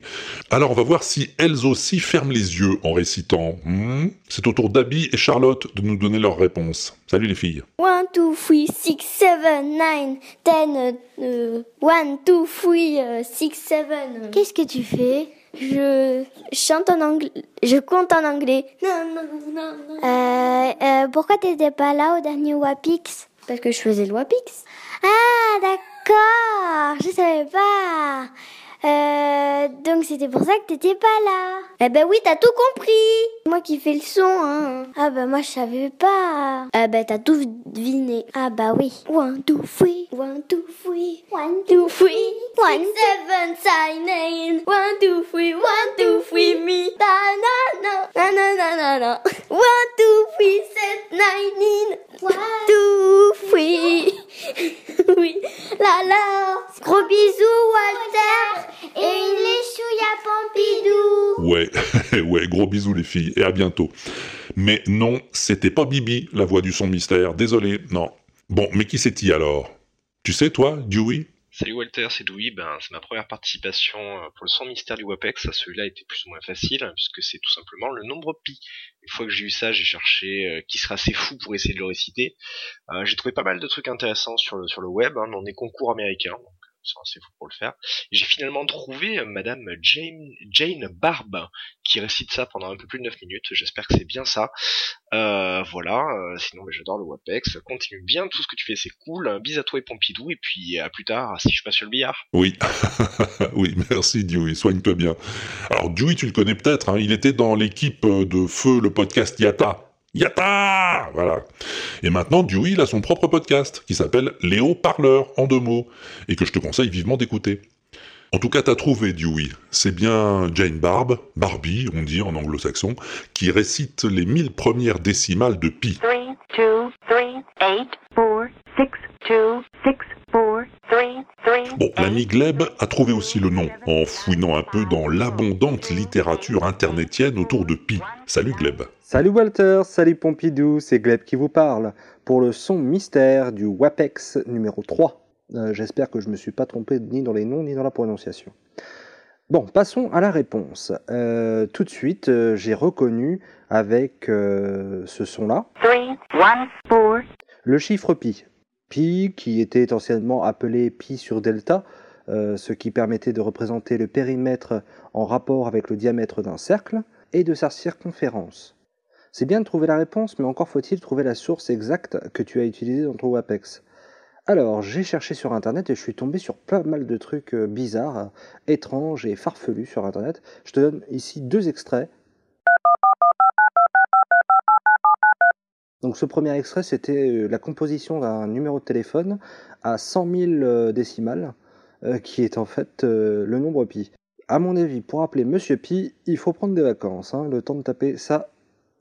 Alors, on va voir si elles aussi ferment les yeux en récitant. Hmm C'est au tour d'Abby et Charlotte de nous donner leurs réponses. Salut les filles. 1, 2, 3, 6, 7, 9, 10, euh, 1, 2, 3, 6, 7. Qu'est-ce que tu fais? Je chante en anglais, je compte en anglais. Non, non, non, non. Euh, euh, pourquoi t'étais pas là au dernier Wapix? Parce que je faisais le Wapix. Ah, d'accord, je savais pas. Euh, donc c'était pour ça que t'étais pas là. Eh ben oui, t'as tout compris. Moi qui fais le son, hein. Ah bah moi je savais pas. Ah bah t'as tout deviné. Ah bah oui. One, two, three. One, two, three. One, two, three. One, seven, sign, nine. One, two, three. One, two, three, me. Na, na. Na, na, na. One, two, three, sept, nine, in. One, two, three. *laughs* oui. La. Gros bisous, Walter. Et une léchouille à Pompidou. Ouais, *laughs* ouais, gros bisous les filles, et à bientôt. Mais non, c'était pas Bibi, la voix du son mystère, désolé, non. Bon, mais qui c'est-il alors? Tu sais, toi, Dewey? Salut Walter, c'est Dewey. Ben, c'est ma première participation euh, pour le son mystère du WAPEX. Celui-là était plus ou moins facile, hein, puisque c'est tout simplement le nombre pi. Une fois que j'ai eu ça, j'ai cherché euh, qui sera assez fou pour essayer de le réciter. Euh, j'ai trouvé pas mal de trucs intéressants sur le, sur le web, hein, dans des concours américains. Sont assez fous pour le faire. J'ai finalement trouvé euh, Madame Jane, Jane Barbe qui récite ça pendant un peu plus de 9 minutes. J'espère que c'est bien ça. Euh, voilà. euh, sinon, j'adore le WAPEX. Continue bien tout ce que tu fais, c'est cool. Bis à toi et Pompidou. Et puis à plus tard si je passe sur le billard. Oui, *laughs* oui, merci Dewey, soigne-toi bien. Alors Dewey, tu le connais peut-être, hein, il était dans l'équipe de Feu, le podcast Yata. Yata Voilà. Et maintenant, Dewey, il a son propre podcast, qui s'appelle Léo Parleur, en deux mots, et que je te conseille vivement d'écouter. En tout cas, t'as trouvé Dewey. C'est bien Jane Barb, Barbie, on dit en anglo-saxon, qui récite les mille premières décimales de pi. 3, 2, 3, 8, 4, 6, 2, 6, 4, 3, 3. Bon, l'ami Gleb a trouvé aussi le nom, en fouinant un peu dans l'abondante littérature internetienne autour de pi. Salut Gleb. Salut Walter, salut Pompidou, c'est Gleb qui vous parle pour le son mystère du WAPEX numéro 3. Euh, J'espère que je ne me suis pas trompé ni dans les noms ni dans la prononciation. Bon, passons à la réponse. Euh, tout de suite, euh, j'ai reconnu avec euh, ce son-là 3, 1, 4. le chiffre pi. Pi qui était anciennement appelé pi sur delta, euh, ce qui permettait de représenter le périmètre en rapport avec le diamètre d'un cercle et de sa circonférence. C'est bien de trouver la réponse, mais encore faut-il trouver la source exacte que tu as utilisée dans ton WAPEX. Alors, j'ai cherché sur internet et je suis tombé sur pas mal de trucs euh, bizarres, euh, étranges et farfelus sur internet. Je te donne ici deux extraits. Donc ce premier extrait, c'était euh, la composition d'un numéro de téléphone à 100 000 euh, décimales, euh, qui est en fait le nombre pi. À mon avis, pour appeler Monsieur Pi, il faut prendre des vacances. hein. Le temps de taper ça,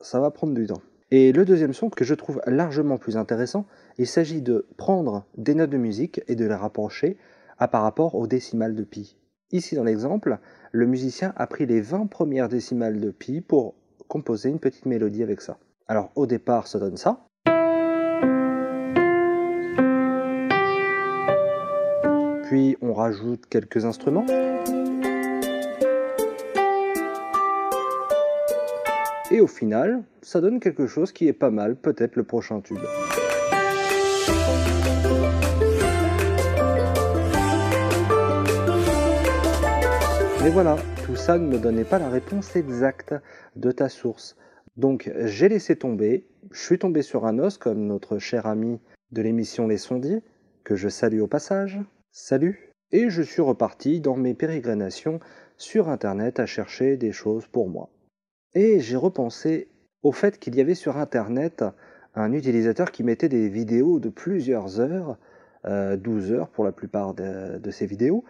ça va prendre du temps. Et le deuxième son que je trouve largement plus intéressant, il s'agit de prendre des notes de musique et de les rapprocher à par rapport aux décimales de pi. Ici dans l'exemple, le musicien a pris les 20 premières décimales de pi pour composer une petite mélodie avec ça. Alors au départ, ça donne ça. Puis on rajoute quelques instruments. Et au final, ça donne quelque chose qui est pas mal, peut-être le prochain tube. Mais voilà, tout ça ne me donnait pas la réponse exacte de ta source. Donc j'ai laissé tomber, je suis tombé sur un os comme notre cher ami de l'émission Les Sondiers, que je salue au passage. Salut Et je suis reparti dans mes pérégrinations sur Internet à chercher des choses pour moi. Et j'ai repensé au fait qu'il y avait sur Internet un utilisateur qui mettait des vidéos de plusieurs heures, euh, 12 heures pour la plupart de, de ces vidéos,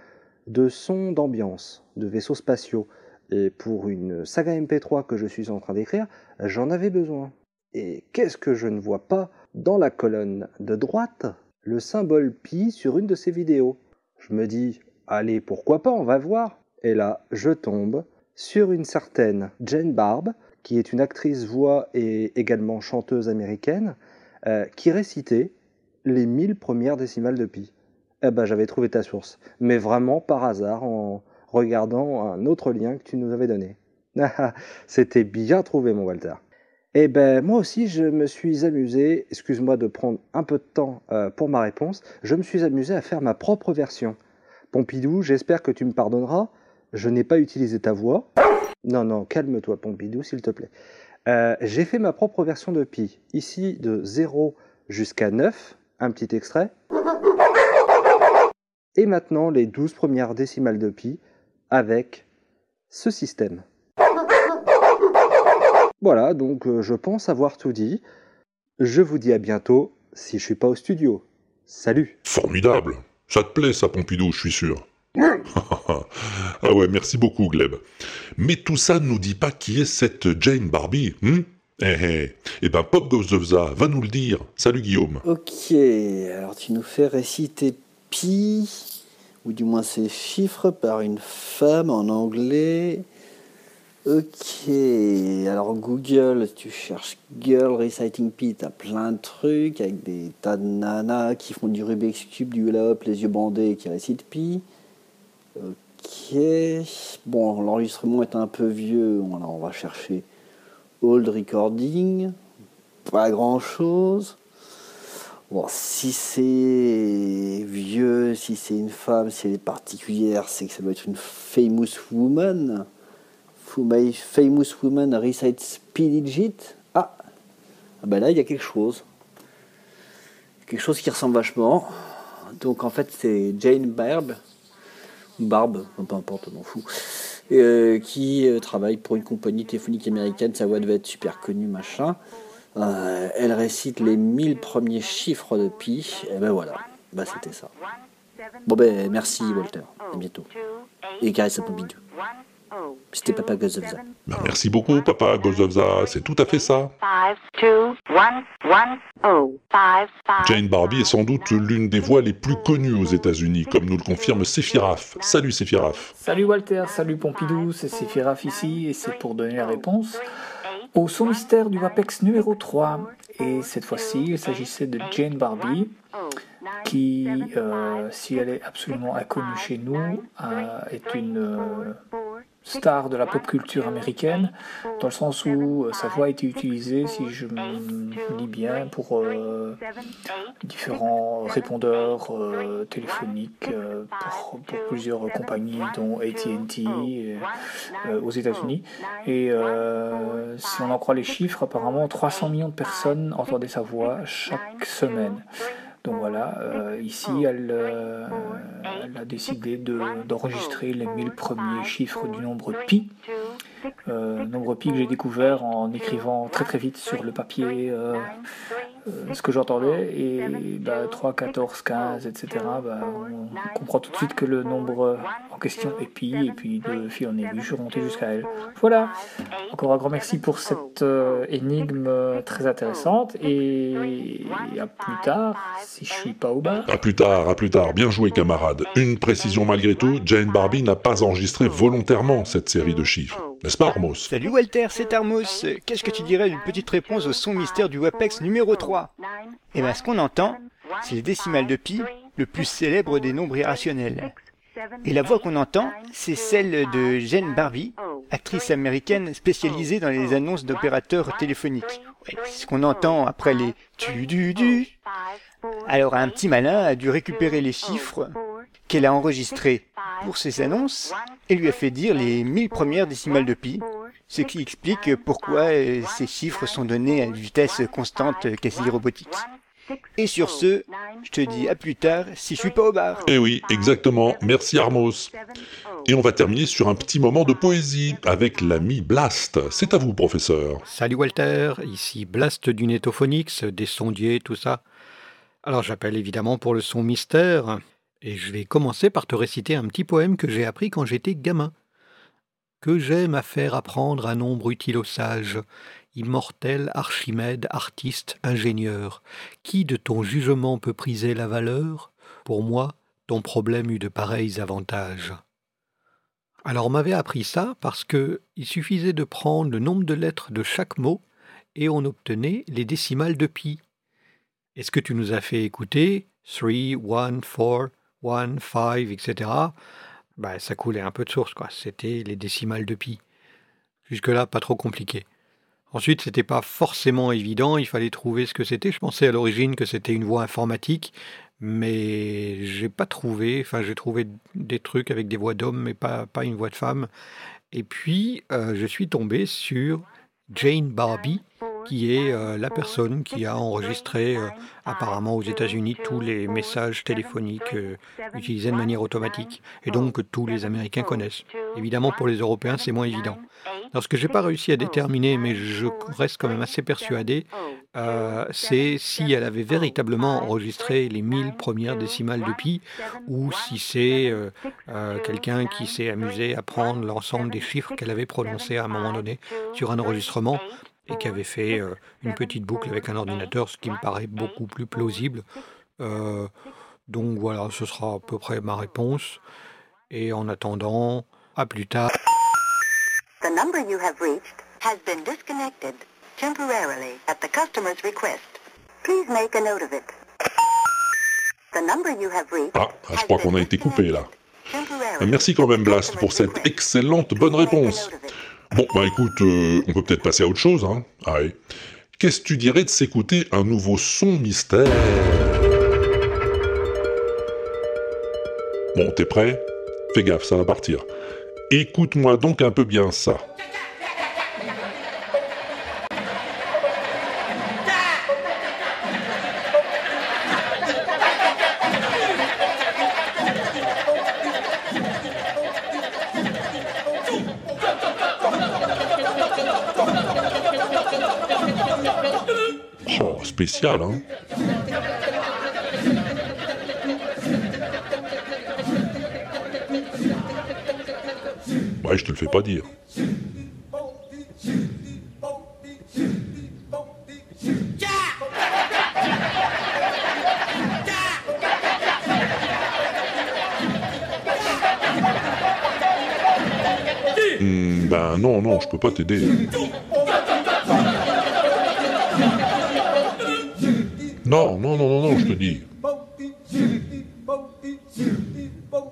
de sons d'ambiance, de vaisseaux spatiaux. Et pour une saga MP3 que je suis en train d'écrire, j'en avais besoin. Et qu'est-ce que je ne vois pas dans la colonne de droite Le symbole pi sur une de ces vidéos? Je me dis, allez, pourquoi pas, on va voir. Et là, je tombe sur une certaine Jane Barb, qui est une actrice voix et également chanteuse américaine, euh, qui récitait les 1000 premières décimales de pi. Eh ben, j'avais trouvé ta source, mais vraiment par hasard en regardant un autre lien que tu nous avais donné. *laughs* Ah, C'était bien trouvé, mon Walter. Eh ben, moi aussi, je me suis amusé, excuse-moi de prendre un peu de temps euh, pour ma réponse, je me suis amusé à faire ma propre version. Pompidou, j'espère que tu me pardonneras, je n'ai pas utilisé ta voix. Non, non, calme-toi, Pompidou, s'il te plaît. Euh, J'ai fait ma propre version de pi, ici de 0 jusqu'à 9, un petit extrait. Et maintenant, les 12 premières décimales de pi avec ce système. Voilà, donc euh, je pense avoir tout dit. Je vous dis à bientôt si je suis pas au studio. Salut Formidable Ça te plaît ça, Pompidou, je suis sûr. *laughs* ah ouais, merci beaucoup, Gleb. Mais tout ça ne nous dit pas qui est cette Jane Barbie, hein? Eh eh, eh ben Pop Goes of Za va nous le dire. Salut Guillaume. Ok, alors tu nous fais réciter pi, ou du moins ces chiffres, par une femme en anglais. Ok, alors Google, tu cherches Girl Reciting Pi, t'as plein de trucs avec des tas de nanas qui font du Rubik's Cube, du hula hop, les yeux bandés, qui récitent Pi. Ok, bon, l'enregistrement est un peu vieux, on va chercher Old Recording, pas grand chose. Bon, si c'est vieux, si c'est une femme, si elle est particulière, c'est que ça doit être une famous woman. Famous woman recites P digit. Ah, ah ben là, il y a quelque chose. Quelque chose qui ressemble vachement. Donc en fait, c'est Jane Barb, Barb, peu importe, on m'en fout, euh, qui euh, travaille pour une compagnie téléphonique américaine. Sa voix devait être super connue, machin. Euh, elle récite les 1000 premiers chiffres de pi. Et ben voilà, bah c'était ça. Bon ben merci Walter, à bientôt. Et caresse à Pompidou. C'était Papa Gozovza. Ben, merci beaucoup, Papa Gozovza, c'est tout à fait ça. Five, two, one, one, oh, five, five. Jane Barbie est sans doute l'une des voix les plus connues aux États-Unis, comme nous le confirme Séphiraf. Salut Séphiraf. Salut Walter, salut Pompidou, c'est Séphiraf ici et c'est pour donner la réponse au son mystère du WAPEX numéro 3. Et cette fois-ci, il s'agissait de Jane Barbie, qui, euh, si elle est absolument inconnue chez nous, euh, est une euh, star de la pop culture américaine, dans le sens où euh, sa voix a été utilisée, si je me lis bien, pour euh, différents répondeurs euh, téléphoniques pour, pour plusieurs compagnies, dont AT&T aux États-Unis. Et si on en croit les chiffres, apparemment 300 millions de personnes entendaient sa voix chaque semaine. Donc voilà, euh, ici elle, euh, elle a décidé de- d'enregistrer les 1000 premiers chiffres du nombre pi. Euh, nombre pi que j'ai découvert en écrivant très très vite sur le papier euh, euh, ce que j'entendais. Et bah, 3, 14, 15, etc. bah, on comprend tout de suite que le nombre en question est pi. Et puis de fil en aiguille, je suis remonté jusqu'à elle. Voilà, encore un grand merci pour cette euh, énigme euh, très intéressante. Et à plus tard, si je suis pas au bar. À plus tard, à plus tard, bien joué camarade. Une précision malgré tout, Jane Barbie n'a pas enregistré volontairement cette série de chiffres. N'est-ce pas Armos? Salut Walter, c'est Armos. Qu'est-ce que tu dirais d'une petite réponse au son mystère du WAPEX numéro 3 Eh bien, ce qu'on entend, c'est le décimal de pi, le plus célèbre des nombres irrationnels. Et la voix qu'on entend, c'est celle de Jane Barbie, actrice américaine spécialisée dans les annonces d'opérateurs téléphoniques. Ce qu'on entend après les tu du du. Alors un petit malin a dû récupérer les chiffres qu'elle a enregistrés pour ses annonces et lui a fait dire les 1000 premières décimales de pi. Ce qui explique pourquoi euh, ces chiffres sont donnés à une vitesse constante euh, quasi robotique. Et sur ce, je te dis à plus tard si je suis pas au bar. Eh oui, exactement. Merci Armos. Et on va terminer sur un petit moment de poésie avec l'ami Blast. C'est à vous, professeur. Salut Walter, ici Blast du Netophonix, des sondiers, tout ça. Alors j'appelle évidemment pour le son mystère, et je vais commencer par te réciter un petit poème que j'ai appris quand j'étais gamin. Que j'aime à faire apprendre un nombre utile aux sages, immortel Archimède, artiste, ingénieur, qui de ton jugement peut priser la valeur? Pour moi, ton problème eut de pareils avantages. Alors on m'avait appris ça parce que il suffisait de prendre le nombre de lettres de chaque mot et on obtenait les décimales de pi. Et ce que tu nous as fait écouter, 3, 1, 4, 1, 5, etc., bah, ça coulait un peu de source, quoi. C'était les décimales de pi. Jusque-là, pas trop compliqué. Ensuite, c'était pas forcément évident, il fallait trouver ce que c'était. Je pensais à l'origine que c'était une voie informatique, mais j'ai pas trouvé. Enfin, j'ai trouvé des trucs avec des voix d'hommes, mais pas, pas une voix de femme. Et puis, euh, je suis tombé sur Jane Barbie, qui est euh, la personne qui a enregistré euh, apparemment aux États-Unis tous les messages téléphoniques euh, utilisés de manière automatique, et donc que tous les Américains connaissent. Évidemment, pour les Européens, c'est moins évident. Alors, ce que j'ai pas réussi à déterminer, mais je reste quand même assez persuadé, c'est si elle avait véritablement enregistré les 1000 premières décimales de pi, ou si c'est quelqu'un qui s'est amusé à prendre l'ensemble des chiffres qu'elle avait prononcés à un moment donné sur un enregistrement et qui avait fait euh, une petite boucle avec un ordinateur, ce qui me paraît beaucoup plus plausible. Euh, donc voilà, ce sera à peu près ma réponse. Et en attendant, à plus tard. The number you have reached has been disconnected temporarily at the customer's request. Please make a note of it. The number you have reached Ah, je crois qu'on a été coupé là. Merci quand même Blast pour cette excellente bonne réponse. Bon, bah écoute, euh, on peut peut-être passer à autre chose, hein. Allez. Qu'est-ce que tu dirais de s'écouter un nouveau son mystère? Bon, t'es prêt? Fais gaffe, ça va partir. Écoute-moi donc un peu bien ça. Oh, spécial, hein Ouais, je te le fais pas dire. Hmm, ben non, non, je peux pas t'aider. Non, non,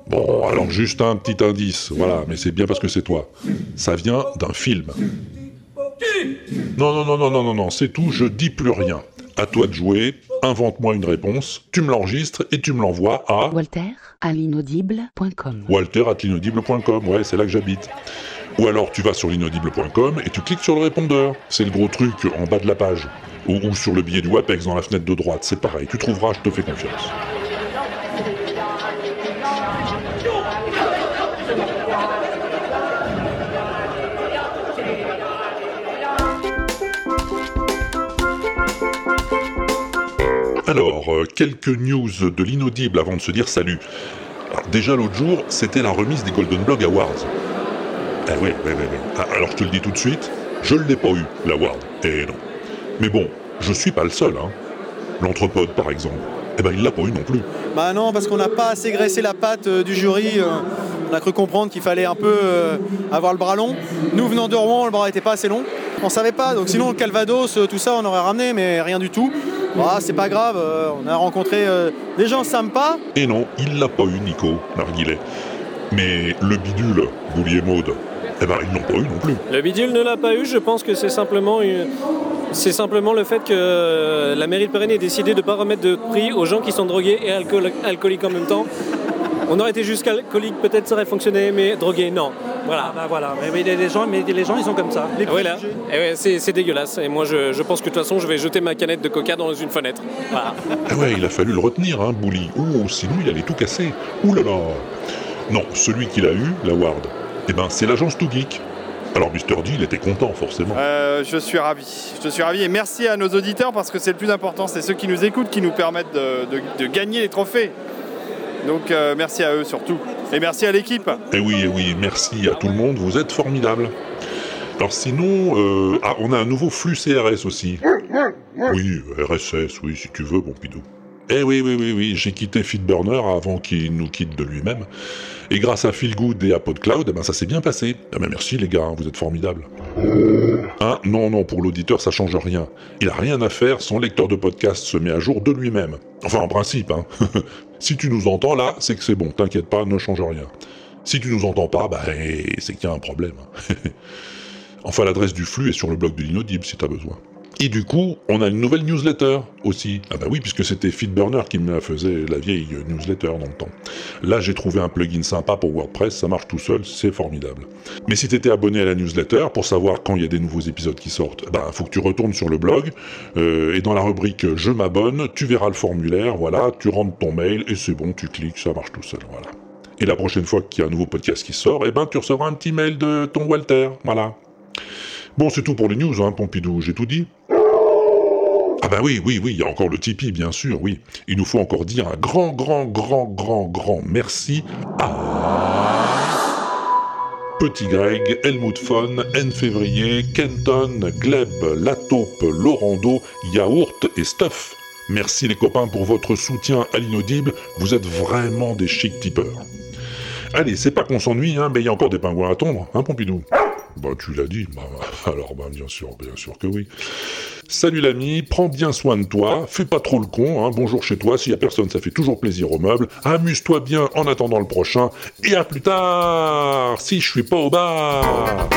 Bon, alors juste un petit indice, voilà, mais c'est bien parce que c'est toi. Ça vient d'un film. Non, non, non, non, non, non, non, c'est tout, je dis plus rien. À toi de jouer, invente-moi une réponse, tu me l'enregistres et tu me l'envoies à Walter à l'inaudible.com. walter at l'inaudible.com, ouais, c'est là que j'habite. Ou alors tu vas sur l'inaudible.com et tu cliques sur le répondeur. C'est le gros truc en bas de la page. Ou, sur le billet du WAPEX dans la fenêtre de droite, c'est pareil, tu trouveras, je te fais confiance. Alors, euh, quelques news de l'inaudible avant de se dire salut. Déjà l'autre jour, c'était la remise des Golden Blog Awards. Ah oui, oui, oui, oui. Ah, Alors je te le dis tout de suite, je ne l'ai pas eu, l'award. Eh non. Mais bon, je suis pas le seul, hein. L'entrepode, par exemple. Eh ben, il l'a pas eu non plus. Bah non, parce qu'on n'a pas assez graissé la patte euh, du jury. euh, on a cru comprendre qu'il fallait un peu euh, avoir le bras long. Nous, venant de Rouen, le bras n'était pas assez long. On savait pas, donc sinon le Calvados, euh, tout ça, on aurait ramené, mais rien du tout. Bah, c'est pas grave, euh, on a rencontré euh, des gens sympas. Et non, il l'a pas eu, Nico, Narguilet. Mais le bidule, Boulier Maude, eh ben, ils l'ont pas eu non plus. Le bidule ne l'a pas eu, je pense que c'est simplement, une- c'est simplement le fait que la mairie de Pérennes ait décidé de ne pas remettre de prix aux gens qui sont drogués et alcool- alcooliques en même temps. On aurait été juste alcoolique, peut-être ça aurait fonctionné, mais drogué, non. Voilà. bah voilà, mais, mais les, gens, mais les gens ils sont comme ça. Les Ah ouais. Eh ouais, c'est c'est dégueulasse. Et moi, je, je pense que de toute façon, je vais jeter ma canette de coca dans une fenêtre. Voilà. Ah ouais, il a fallu le retenir, hein, Bouli. Oh, sinon il allait tout casser. Ouh là là Non, celui qu'il a eu, la Ward, eh ben c'est l'agence Too Geek. Alors Mr. D, il était content, forcément. Euh, je suis ravi. Je suis ravi et merci à nos auditeurs parce que c'est le plus important. C'est ceux qui nous écoutent qui nous permettent de, de- de gagner les trophées. Donc euh, merci à eux surtout. Et merci à l'équipe. Eh oui, eh oui, merci à tout le monde, vous êtes formidables. Alors sinon, euh, ah, on a un nouveau flux CRS aussi. Oui, RSS, oui, si tu veux, bon pidou. Eh oui, oui, oui, oui, j'ai quitté Feedburner avant qu'il nous quitte de lui-même. Et grâce à Feelgood et à PodCloud, eh ben, ça s'est bien passé. Ah ben merci les gars, vous êtes formidables. Hein, non, non, pour l'auditeur, ça change rien. Il a rien à faire, son lecteur de podcast se met à jour de lui-même. Enfin, en principe, hein. *laughs* si tu nous entends là, c'est que c'est bon, t'inquiète pas, ne change rien. Si tu nous entends pas, bah, c'est qu'il y a un problème. *laughs* enfin, l'adresse du flux est sur le blog de l'inaudible si t'as besoin. Et du coup, on a une nouvelle newsletter aussi. Ah bah oui, puisque c'était Feedburner qui me faisait la vieille newsletter dans le temps. Là, j'ai trouvé un plugin sympa pour WordPress, ça marche tout seul, c'est formidable. Mais si t'étais abonné à la newsletter, pour savoir quand il y a des nouveaux épisodes qui sortent, bah faut que tu retournes sur le blog, euh, et dans la rubrique « Je m'abonne », tu verras le formulaire, voilà, tu rentres ton mail, et c'est bon, tu cliques, ça marche tout seul, voilà. Et la prochaine fois qu'il y a un nouveau podcast qui sort, eh ben tu recevras un petit mail de ton Walter, voilà. Bon, c'est tout pour les news, hein, Pompidou, j'ai tout dit ah bah oui, oui, oui, il y a encore le Tipeee, bien sûr, oui. Il nous faut encore dire un grand, grand, grand, grand, grand merci à... Petit Greg, Helmut Fon, N Février, Kenton, Gleb, Lataupe, Laurando, Yaourt et Stuff. Merci les copains pour votre soutien à l'inaudible, vous êtes vraiment des chics tipeurs. Allez, c'est pas qu'on s'ennuie, hein, mais il y a encore des pingouins à tondre, hein Pompidou? Bah tu l'as dit, bah, *laughs* alors bah bien sûr, bien sûr que oui. Salut l'ami, prends bien soin de toi, fais pas trop le con, hein, bonjour chez toi, s'il y a personne ça fait toujours plaisir au meuble, amuse-toi bien en attendant le prochain, et à plus tard, si je suis pas au bar